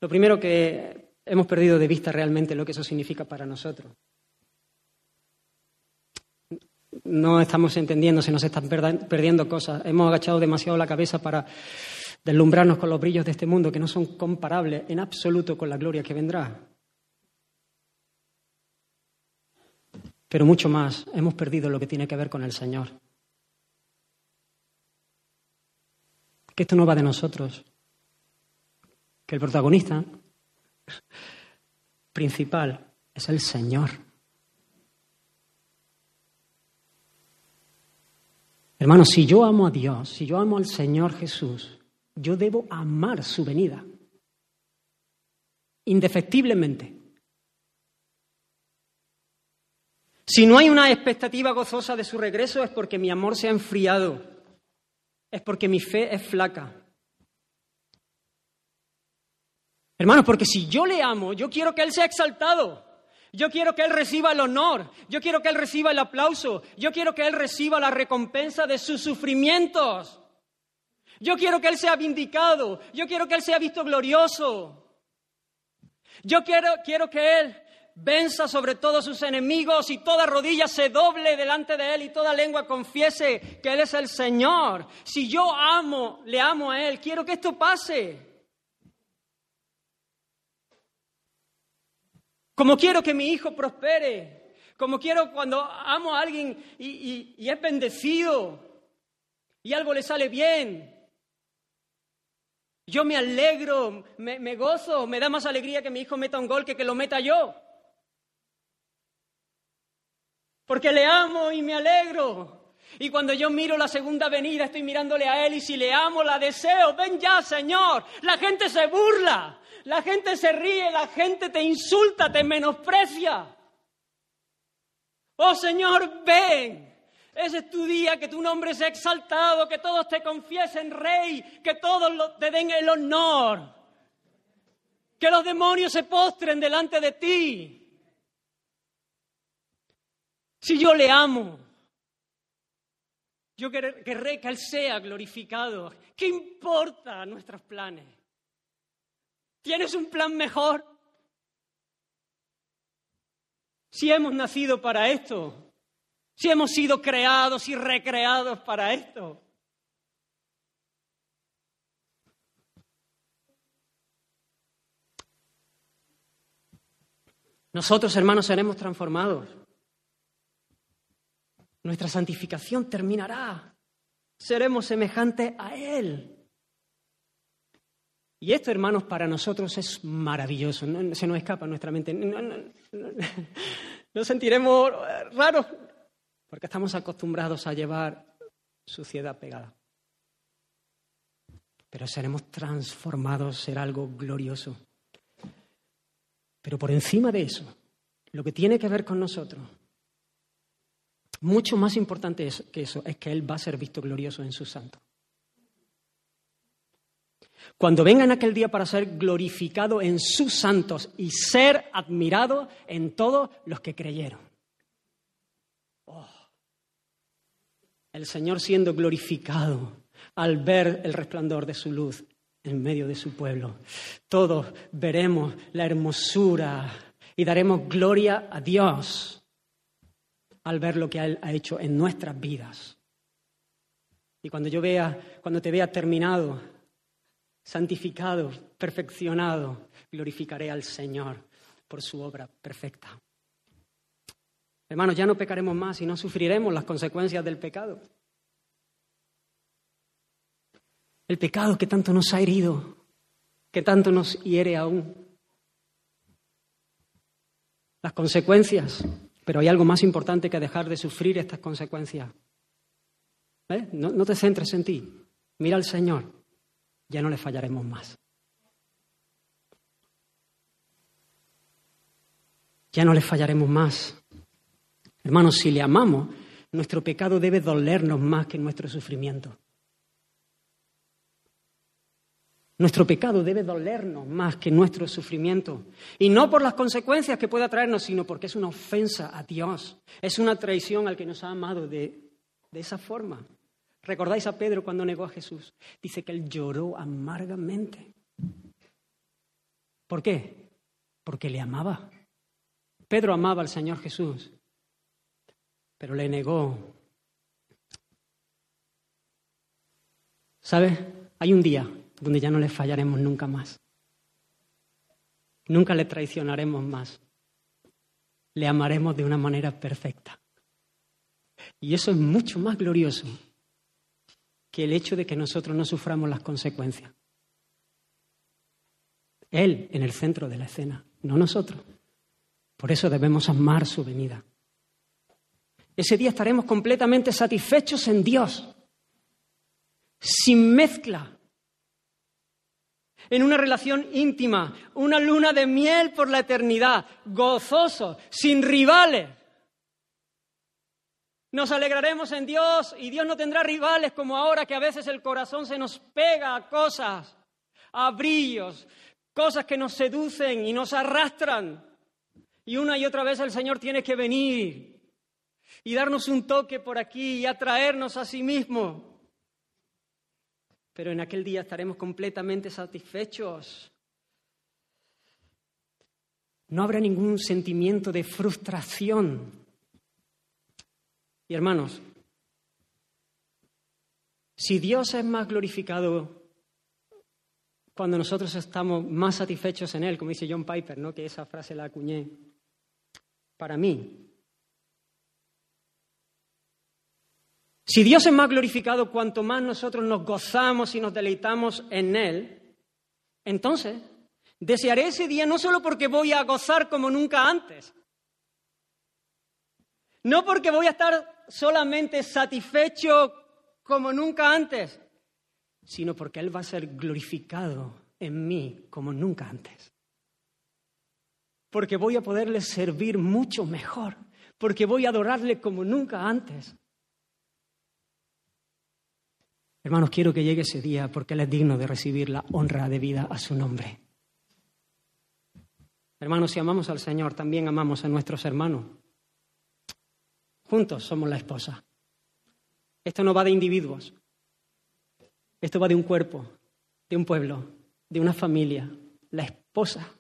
B: lo primero que hemos perdido de vista realmente lo que eso significa para nosotros. No estamos entendiendo, se nos están perdiendo cosas. Hemos agachado demasiado la cabeza para deslumbrarnos con los brillos de este mundo que no son comparables en absoluto con la gloria que vendrá. Pero mucho más, hemos perdido lo que tiene que ver con el Señor. Que esto no va de nosotros, que el protagonista principal es el Señor. Hermanos, si yo amo a Dios, si yo amo al Señor Jesús, yo debo amar su venida, indefectiblemente. Si no hay una expectativa gozosa de su regreso es porque mi amor se ha enfriado, es porque mi fe es flaca. Hermanos, porque si yo le amo, yo quiero que Él sea exaltado. Yo quiero que Él reciba el honor, yo quiero que Él reciba el aplauso, yo quiero que Él reciba la recompensa de sus sufrimientos. Yo quiero que Él sea vindicado, yo quiero que Él sea visto glorioso. Yo quiero, quiero que Él venza sobre todos sus enemigos y toda rodilla se doble delante de Él y toda lengua confiese que Él es el Señor. Si yo amo, le amo a Él, quiero que esto pase. Como quiero que mi hijo prospere, como quiero cuando amo a alguien y, es bendecido y algo le sale bien. Yo me alegro, me, gozo, me da más alegría que mi hijo meta un gol que que lo meta yo porque le amo y me alegro. Y cuando yo miro la segunda venida, estoy mirándole a Él y si le amo, la deseo. Ven ya, Señor. La gente se burla, la gente se ríe, la gente te insulta, te menosprecia. Oh Señor, ven. Ese es tu día, que tu nombre sea exaltado, que todos te confiesen rey, que todos te den el honor, que los demonios se postren delante de ti. Si yo le amo, Yo querré que Él sea glorificado. ¿Qué importa nuestros planes? ¿Tienes un plan mejor? Si hemos nacido para esto, si hemos sido creados y recreados para esto. Nosotros, hermanos, seremos transformados. Nuestra santificación terminará. Seremos semejantes a Él. Y esto, hermanos, para nosotros es maravilloso. se nos escapa nuestra mente. Nos sentiremos raros porque estamos acostumbrados a llevar suciedad pegada. Pero seremos transformados, será algo glorioso. Pero por encima de eso, lo que tiene que ver con nosotros, mucho más importante que eso, es que Él va a ser visto glorioso en sus santos. Cuando venga en aquel día para ser glorificado en sus santos y ser admirado en todos los que creyeron. Oh. El Señor siendo glorificado al ver el resplandor de su luz en medio de su pueblo. Todos veremos la hermosura y daremos gloria a Dios al ver lo que Él ha hecho en nuestras vidas. Y cuando yo vea, cuando te vea terminado, santificado, perfeccionado, glorificaré al Señor por su obra perfecta. Hermanos, ya no pecaremos más y no sufriremos las consecuencias del pecado. El pecado que tanto nos ha herido, que tanto nos hiere aún. Las consecuencias, pero hay algo más importante que dejar de sufrir estas consecuencias. ¿Eh? No, no te centres en ti, mira al Señor ya no le fallaremos más. Ya no le fallaremos más. Hermanos, si le amamos, nuestro pecado debe dolernos más que nuestro sufrimiento. Nuestro pecado debe dolernos más que nuestro sufrimiento. Y no por las consecuencias que pueda traernos, sino porque es una ofensa a Dios. Es una traición al que nos ha amado de, de esa forma. ¿Recordáis a Pedro cuando negó a Jesús? Dice que él lloró amargamente. ¿Por qué? Porque le amaba. Pedro amaba al Señor Jesús, pero le negó. ¿Sabes? Hay un día donde ya no le fallaremos nunca más. Nunca le traicionaremos más. Le amaremos de una manera perfecta. Y eso es mucho más glorioso que el hecho de que nosotros no suframos las consecuencias. Él en el centro de la escena, no nosotros. Por eso debemos amar su venida. Ese día estaremos completamente satisfechos en Dios, sin mezcla, en una relación íntima, una luna de miel por la eternidad, gozoso, sin rivales. Nos alegraremos en Dios y Dios no tendrá rivales como ahora que a veces el corazón se nos pega a cosas, a brillos, cosas que nos seducen y nos arrastran. Y una y otra vez el Señor tiene que venir y darnos un toque por aquí y atraernos a sí mismo. Pero en aquel día estaremos completamente satisfechos. No habrá ningún sentimiento de frustración y hermanos, si Dios es más glorificado cuando nosotros estamos más satisfechos en Él, como dice John Piper, ¿no? que esa frase la acuñé, para mí. Si Dios es más glorificado cuanto más nosotros nos gozamos y nos deleitamos en Él, entonces desearé ese día no solo porque voy a gozar como nunca antes, no porque voy a estar solamente satisfecho como nunca antes, sino porque Él va a ser glorificado en mí como nunca antes. Porque voy a poderle servir mucho mejor, porque voy a adorarle como nunca antes. Hermanos, quiero que llegue ese día porque Él es digno de recibir la honra de vida a su nombre. Hermanos, si amamos al Señor, también amamos a nuestros hermanos. Juntos somos la esposa. Esto no va de individuos. Esto va de un cuerpo, de un pueblo, de una familia, la esposa.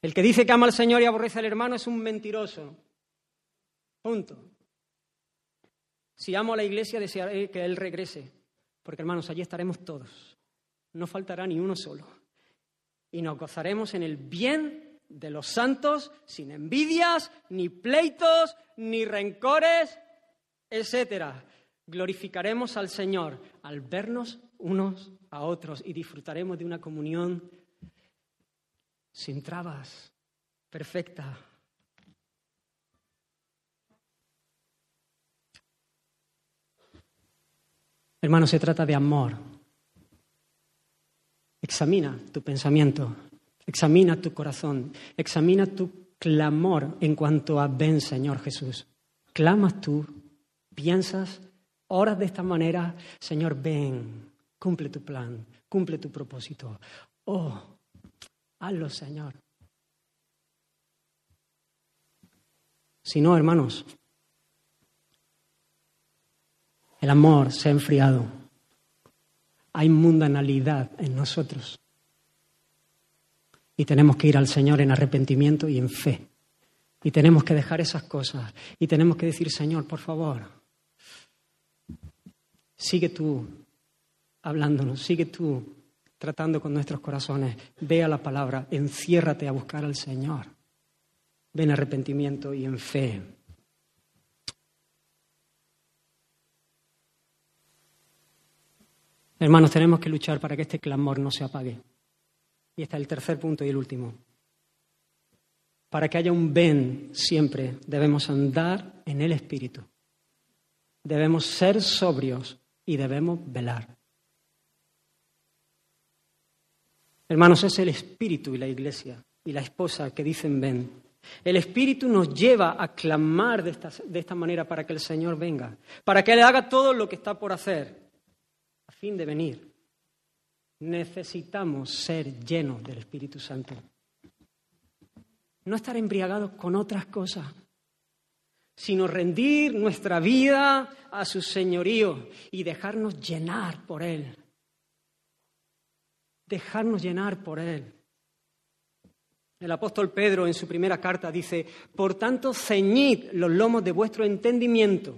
B: El que dice que ama al Señor y aborrece al hermano es un mentiroso. Punto. Si amo a la iglesia, desearé que Él regrese, porque hermanos, allí estaremos todos. No faltará ni uno solo. Y nos gozaremos en el bien de los santos, sin envidias, ni pleitos, ni rencores, etcétera. Glorificaremos al Señor al vernos unos a otros y disfrutaremos de una comunión sin trabas, perfecta. Hermano, se trata de amor. Examina tu pensamiento, examina tu corazón, examina tu clamor en cuanto a ven, Señor Jesús. ¿Clamas tú? ¿Piensas? ¿Oras de esta manera? Señor, ven, cumple tu plan, cumple tu propósito. Oh, hazlo, Señor. Si no, hermanos, el amor se ha enfriado. Hay mundanalidad en nosotros. Y tenemos que ir al Señor en arrepentimiento y en fe. Y tenemos que dejar esas cosas. Y tenemos que decir, Señor, por favor, sigue tú hablándonos, sigue tú tratando con nuestros corazones. Ve a la palabra, enciérrate a buscar al Señor. Ven arrepentimiento y en fe. Hermanos, tenemos que luchar para que este clamor no se apague. Y este es el tercer punto y el último. Para que haya un ven siempre debemos andar en el Espíritu. Debemos ser sobrios y debemos velar. Hermanos, es el Espíritu y la Iglesia y la esposa que dicen ven. El Espíritu nos lleva a clamar de esta, de esta manera para que el Señor venga, para que Él haga todo lo que está por hacer a fin de venir. Necesitamos ser llenos del Espíritu Santo. No estar embriagados con otras cosas, sino rendir nuestra vida a su señorío y dejarnos llenar por Él. Dejarnos llenar por Él. El apóstol Pedro en su primera carta dice, por tanto, ceñid los lomos de vuestro entendimiento,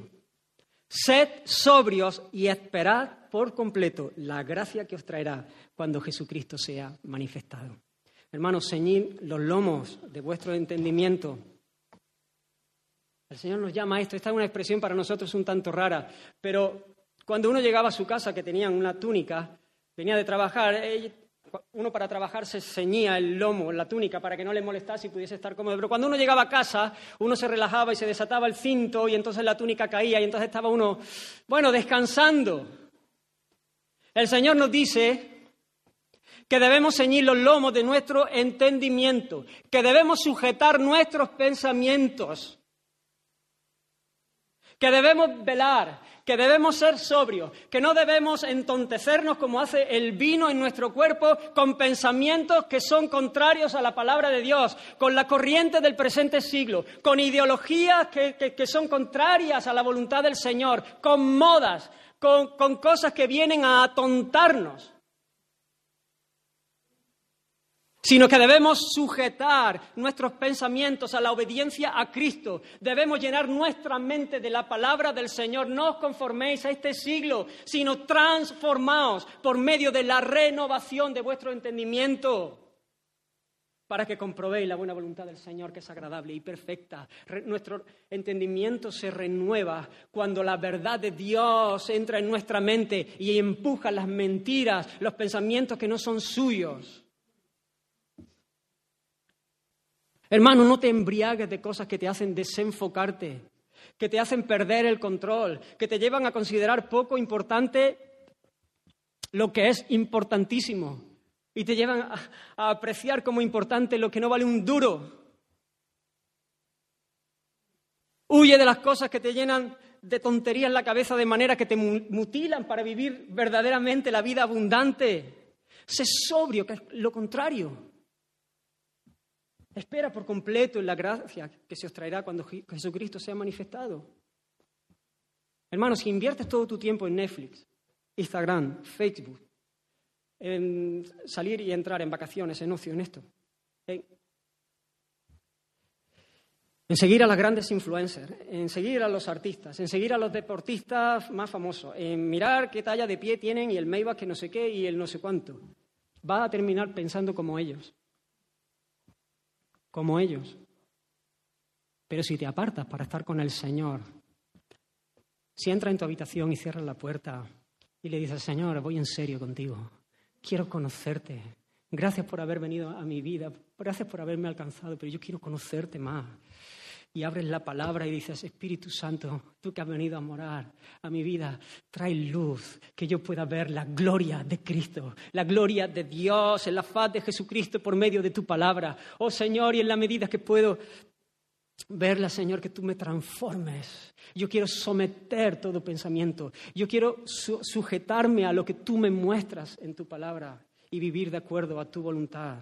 B: sed sobrios y esperad por completo la gracia que os traerá cuando Jesucristo sea manifestado. Hermanos, ceñid los lomos de vuestro entendimiento. El Señor nos llama esto. Esta es una expresión para nosotros un tanto rara, pero cuando uno llegaba a su casa que tenían una túnica, venía de trabajar, uno para trabajar se ceñía el lomo, la túnica, para que no le molestase y pudiese estar cómodo. Pero cuando uno llegaba a casa, uno se relajaba y se desataba el cinto y entonces la túnica caía y entonces estaba uno, bueno, descansando. El Señor nos dice que debemos ceñir los lomos de nuestro entendimiento, que debemos sujetar nuestros pensamientos, que debemos velar, que debemos ser sobrios, que no debemos entontecernos como hace el vino en nuestro cuerpo con pensamientos que son contrarios a la palabra de Dios, con la corriente del presente siglo, con ideologías que, que son contrarias a la voluntad del Señor, con modas, con, cosas que vienen a atontarnos, sino que debemos sujetar nuestros pensamientos a la obediencia a Cristo. Debemos llenar nuestra mente de la palabra del Señor. No os conforméis a este siglo, sino transformaos por medio de la renovación de vuestro entendimiento para que comprobéis la buena voluntad del Señor, que es agradable y perfecta. nuestro entendimiento se renueva cuando la verdad de Dios entra en nuestra mente y empuja las mentiras, los pensamientos que no son suyos. Hermano, no te embriagues de cosas que te hacen desenfocarte, que te hacen perder el control, que te llevan a considerar poco importante lo que es importantísimo y te llevan a, apreciar como importante lo que no vale un duro. Huye de las cosas que te llenan de tonterías la cabeza de manera que te mutilan para vivir verdaderamente la vida abundante. Sé sobrio, que es lo contrario. Espera por completo en la gracia que se os traerá cuando Jesucristo sea manifestado. Hermanos, si inviertes todo tu tiempo en Netflix, Instagram, Facebook, en salir y entrar en vacaciones, en ocio, en esto, en, seguir a las grandes influencers, en seguir a los artistas, en seguir a los deportistas más famosos, en mirar qué talla de pie tienen y el Maybach que no sé qué y el no sé cuánto, vas a terminar pensando como ellos. Como ellos. Pero si te apartas para estar con el Señor, si entras en tu habitación y cierras la puerta y le dices, Señor, voy en serio contigo, quiero conocerte, gracias por haber venido a mi vida, gracias por haberme alcanzado, pero yo quiero conocerte más. Y abres la palabra y dices, Espíritu Santo, tú que has venido a morar a mi vida, trae luz, que yo pueda ver la gloria de Cristo, la gloria de Dios en la faz de Jesucristo por medio de tu palabra. Oh Señor, y en la medida que puedo verla, Señor, que tú me transformes. Yo quiero someter todo pensamiento. Yo quiero sujetarme a lo que tú me muestras en tu palabra y vivir de acuerdo a tu voluntad.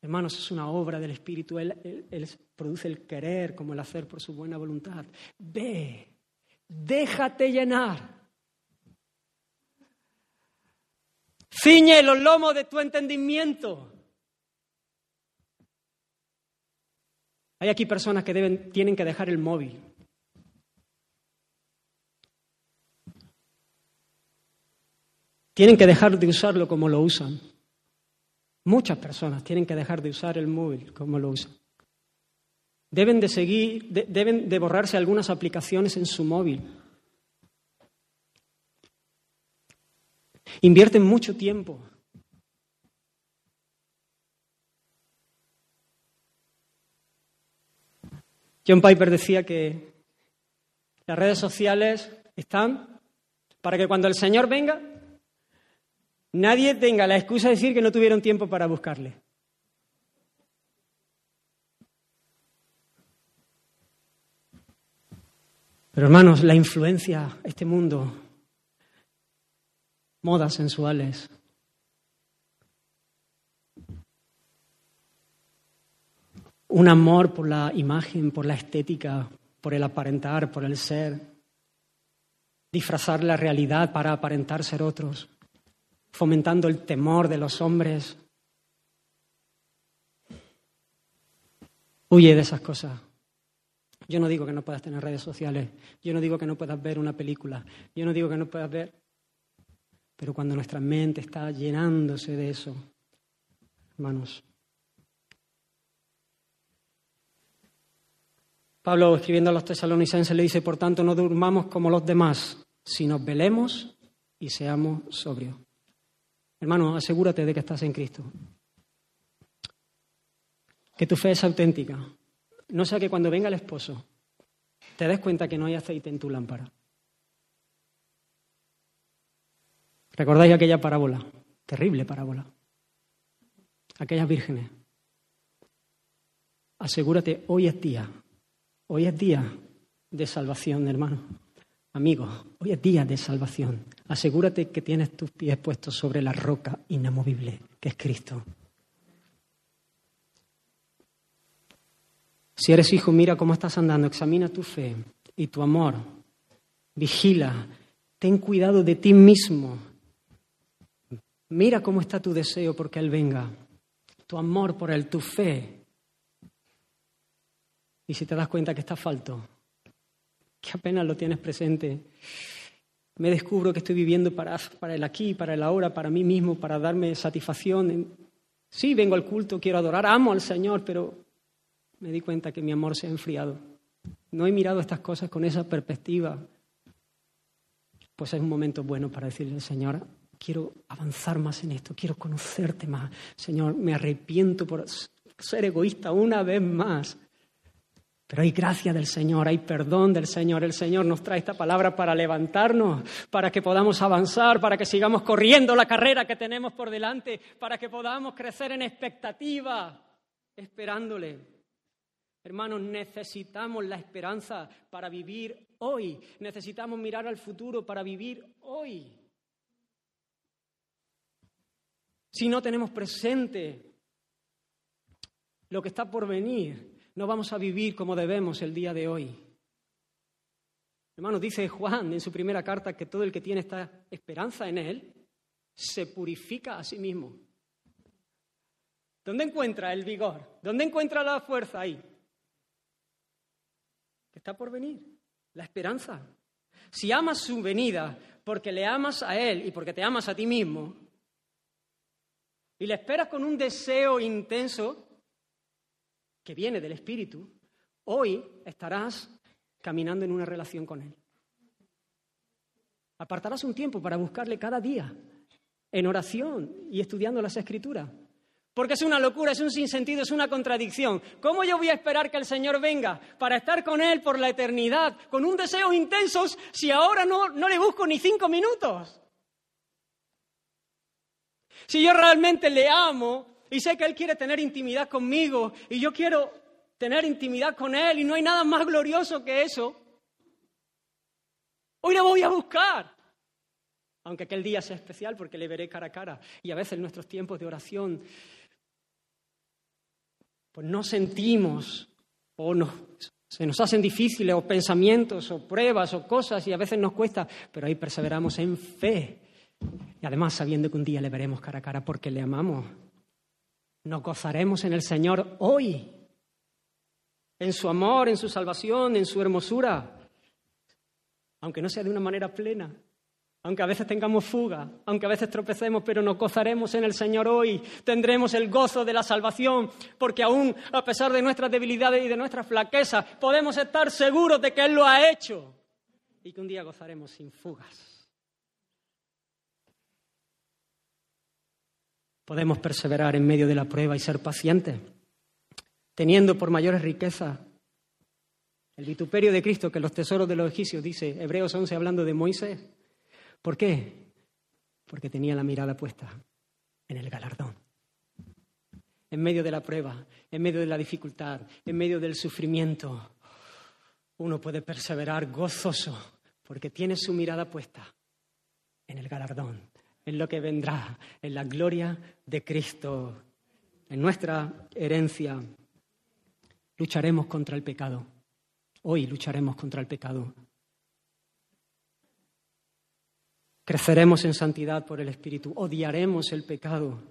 B: Hermanos, es una obra del Espíritu. Él, él, produce el querer como el hacer por su buena voluntad. Ve, déjate llenar. Ciñe los lomos de tu entendimiento. Hay aquí personas que tienen que dejar el móvil. Tienen que dejar de usarlo como lo usan. Muchas personas tienen que dejar de usar el móvil como lo usan. Deben de seguir, deben de borrarse algunas aplicaciones en su móvil. Invierten mucho tiempo John Piper decía que las redes sociales están para que cuando el Señor venga, nadie tenga la excusa de decir que no tuvieron tiempo para buscarle. Pero hermanos, la influencia, este mundo, modas sensuales, un amor por la imagen, por la estética, por el aparentar, por el ser, disfrazar la realidad para aparentar ser otros, fomentando el temor de los hombres. Huye de esas cosas. Yo no digo que no puedas tener redes sociales, yo no digo que no puedas ver una película, yo no digo que no puedas ver, pero cuando nuestra mente está llenándose de eso, hermanos, Pablo, escribiendo a los tesalonicenses, le dice, por tanto, no durmamos como los demás, sino velemos y seamos sobrios. Hermano, asegúrate de que estás en Cristo. Que tu fe es auténtica. No sea que cuando venga el esposo te des cuenta que no hay aceite en tu lámpara. ¿Recordáis aquella parábola? Terrible parábola. Aquellas vírgenes. Asegúrate, hoy es día Hoy es día de salvación, hermano. Amigo, hoy es día de salvación. Asegúrate que tienes tus pies puestos sobre la roca inamovible, que es Cristo. Si eres hijo, mira cómo estás andando, examina tu fe y tu amor. Vigila, ten cuidado de ti mismo. Mira cómo está tu deseo porque Él venga, tu amor por Él, tu fe, y si te das cuenta que está falto, que apenas lo tienes presente, me descubro que estoy viviendo para, para el aquí, para el ahora, para mí mismo, para darme satisfacción. Sí, vengo al culto, quiero adorar, amo al Señor, pero me di cuenta que mi amor se ha enfriado. No he mirado estas cosas con esa perspectiva. Pues es un momento bueno para decirle al Señor, quiero avanzar más en esto, quiero conocerte más. Señor, me arrepiento por ser egoísta una vez más. Pero hay gracia del Señor, hay perdón del Señor. El Señor nos trae esta palabra para levantarnos, para que podamos avanzar, para que sigamos corriendo la carrera que tenemos por delante, para que podamos crecer en expectativa, esperándole. Hermanos, necesitamos la esperanza para vivir hoy. Necesitamos mirar al futuro para vivir hoy. Si no tenemos presente lo que está por venir, no vamos a vivir como debemos el día de hoy. Hermano, dice Juan en su primera carta que todo el que tiene esta esperanza en Él se purifica a sí mismo. ¿Dónde encuentra el vigor? ¿Dónde encuentra la fuerza ahí? Que está por venir, la esperanza. Si amas su venida porque le amas a Él y porque te amas a ti mismo, y le esperas con un deseo intenso que viene del Espíritu, hoy estarás caminando en una relación con Él. Apartarás un tiempo para buscarle cada día en oración y estudiando las Escrituras. Porque es una locura, es un sinsentido, es una contradicción. ¿Cómo yo voy a esperar que el Señor venga para estar con Él por la eternidad, con un deseo intenso, si ahora no, no le busco ni cinco minutos? Si yo realmente le amo y sé que Él quiere tener intimidad conmigo y yo quiero tener intimidad con Él y no hay nada más glorioso que eso, hoy le voy a buscar. Aunque aquel día sea especial porque le veré cara a cara. Y a veces en nuestros tiempos de oración, pues no sentimos o se nos hacen difíciles o pensamientos o pruebas o cosas y a veces nos cuesta, pero ahí perseveramos en fe y además sabiendo que un día le veremos cara a cara porque le amamos. Nos gozaremos en el Señor hoy, en su amor, en su salvación, en su hermosura, aunque no sea de una manera plena, aunque a veces tengamos fuga, aunque a veces tropecemos, pero nos gozaremos en el Señor hoy, tendremos el gozo de la salvación, porque aún a pesar de nuestras debilidades y de nuestras flaquezas, podemos estar seguros de que Él lo ha hecho y que un día gozaremos sin fugas. Podemos perseverar en medio de la prueba y ser pacientes, teniendo por mayores riquezas el vituperio de Cristo que los tesoros de los egipcios, dice Hebreos 11 hablando de Moisés. ¿Por qué? Porque tenía la mirada puesta en el galardón. En medio de la prueba, en medio de la dificultad, en medio del sufrimiento, uno puede perseverar gozoso porque tiene su mirada puesta en el galardón en lo que vendrá, en la gloria de Cristo, en nuestra herencia. Lucharemos contra el pecado. Hoy lucharemos contra el pecado. Creceremos en santidad por el Espíritu. Odiaremos el pecado.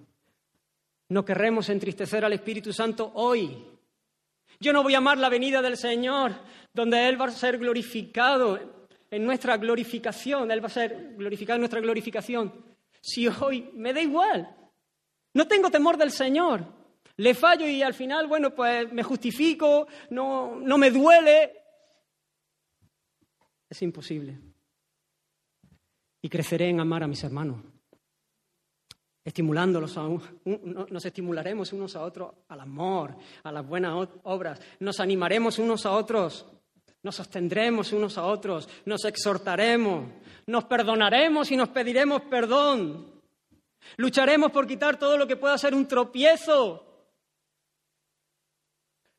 B: No querremos entristecer al Espíritu Santo hoy. Yo no voy a amar la venida del Señor, donde Él va a ser glorificado en nuestra glorificación. Él va a ser glorificado en nuestra glorificación si hoy me da igual? No tengo temor del Señor. Le fallo y al final, bueno, pues me justifico, no, no me duele. Es imposible. Y creceré en amar a mis hermanos, estimulándolos a nos estimularemos unos a otros al amor, a las buenas obras, nos animaremos unos a otros, nos sostendremos unos a otros, nos exhortaremos, nos perdonaremos y nos pediremos perdón. Lucharemos por quitar todo lo que pueda ser un tropiezo.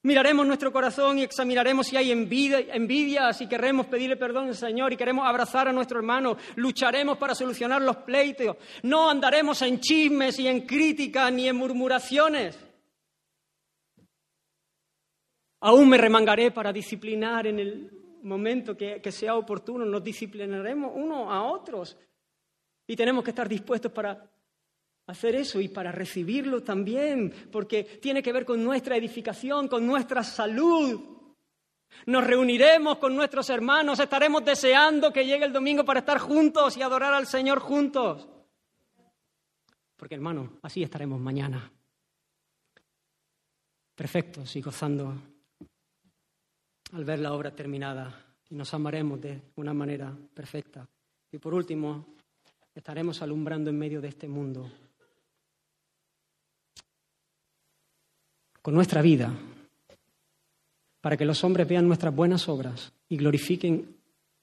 B: Miraremos nuestro corazón y examinaremos si hay envidia, envidia, si queremos pedirle perdón al Señor y queremos abrazar a nuestro hermano. Lucharemos para solucionar los pleitos. No andaremos en chismes y en críticas ni en murmuraciones. Aún me remangaré para disciplinar en el momento que, sea oportuno, nos disciplinaremos unos a otros. Y tenemos que estar dispuestos para hacer eso y para recibirlo también, porque tiene que ver con nuestra edificación, con nuestra salud. Nos reuniremos con nuestros hermanos, estaremos deseando que llegue el domingo para estar juntos y adorar al Señor juntos. Porque hermano, así estaremos mañana, perfectos y gozando al ver la obra terminada y nos amaremos de una manera perfecta. Y por último, estaremos alumbrando en medio de este mundo con nuestra vida para que los hombres vean nuestras buenas obras y glorifiquen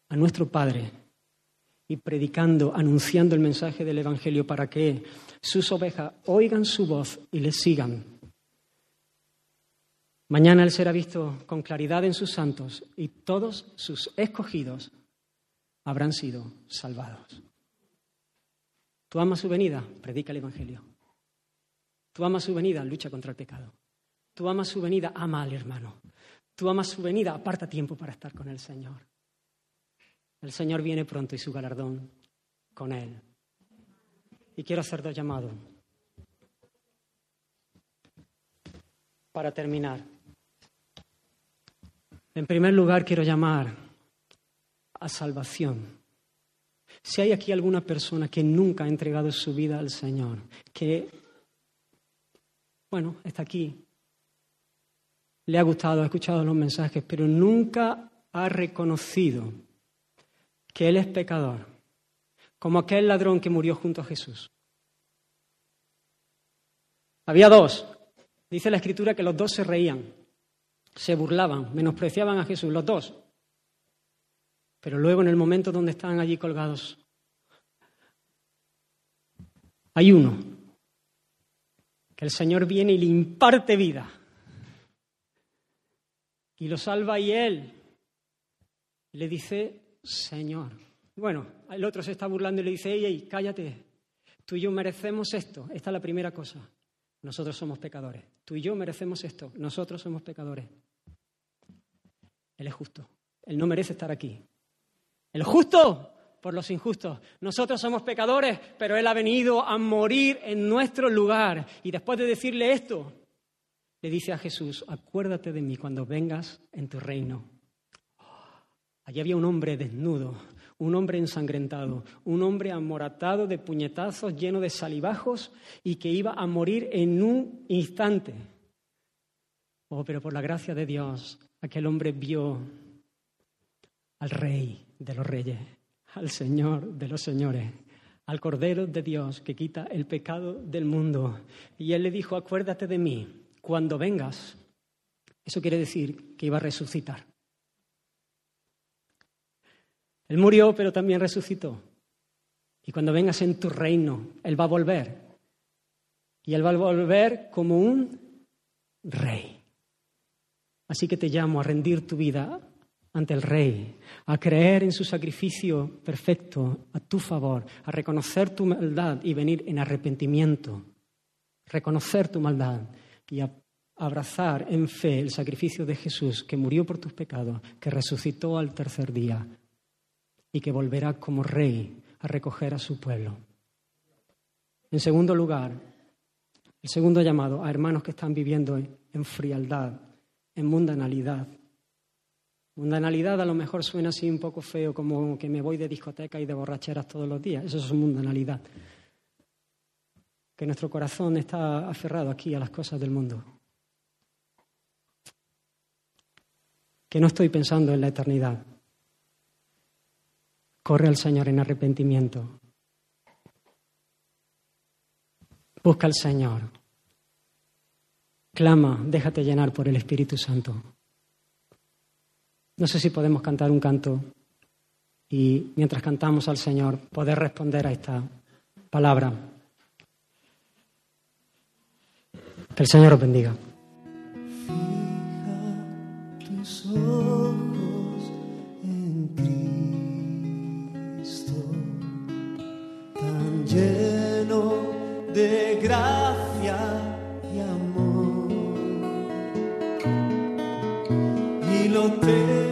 B: a nuestro Padre y predicando, anunciando el mensaje del Evangelio para que sus ovejas oigan su voz y le sigan Mañana Él será visto con claridad en sus santos y todos sus escogidos habrán sido salvados. Tú amas su venida, predica el Evangelio. Tú amas su venida, lucha contra el pecado. Tú amas su venida, ama al hermano. Tú amas su venida, aparta tiempo para estar con el Señor. El Señor viene pronto y su galardón con Él. Y quiero hacer dos llamados. Para terminar. En primer lugar, quiero llamar a salvación. Si hay aquí alguna persona que nunca ha entregado su vida al Señor, que, bueno, está aquí, le ha gustado, ha escuchado los mensajes, pero nunca ha reconocido que Él es pecador, como aquel ladrón que murió junto a Jesús. Había dos. Dice la escritura que los dos se reían, se burlaban, menospreciaban a Jesús, los dos. Pero luego en el momento donde estaban allí colgados, hay uno, que el Señor viene y le imparte vida. Y lo salva y él le dice, Señor. Bueno, el otro se está burlando y le dice, ey, ey, cállate. Tú y yo merecemos esto. Esta es la primera cosa. Nosotros somos pecadores. Tú y yo merecemos esto. Nosotros somos pecadores. Él es justo. Él no merece estar aquí. El justo por los injustos. Nosotros somos pecadores, pero Él ha venido a morir en nuestro lugar. Y después de decirle esto, le dice a Jesús, acuérdate de mí cuando vengas en tu reino. Allí había un hombre desnudo, un hombre ensangrentado, un hombre amoratado de puñetazos, lleno de salivajos y que iba a morir en un instante. Oh, pero por la gracia de Dios, aquel hombre vio al Rey de los Reyes, al Señor de los Señores, al Cordero de Dios que quita el pecado del mundo. Y él le dijo, acuérdate de mí cuando vengas. Eso quiere decir que iba a resucitar. Él murió, pero también resucitó. Y cuando vengas en tu reino, Él va a volver. Y Él va a volver como un rey. Así que te llamo a rendir tu vida ante el Rey, a creer en su sacrificio perfecto a tu favor, a reconocer tu maldad y venir en arrepentimiento, reconocer tu maldad y abrazar en fe el sacrificio de Jesús que murió por tus pecados, que resucitó al tercer día y que volverá como Rey a recoger a su pueblo. En segundo lugar, el segundo llamado a hermanos que están viviendo en frialdad, en mundanalidad, Mundanalidad a lo mejor suena así un poco feo, como que me voy de discoteca y de borracheras todos los días. Eso es mundanalidad. Que nuestro corazón está aferrado aquí a las cosas del mundo. Que no estoy pensando en la eternidad. Corre al Señor en arrepentimiento. Busca al Señor. Clama, déjate llenar por el Espíritu Santo. No sé si podemos cantar un canto y mientras cantamos al Señor poder responder a esta palabra. Que el Señor os bendiga.
C: Fija gracia y amor. Y lo terrenal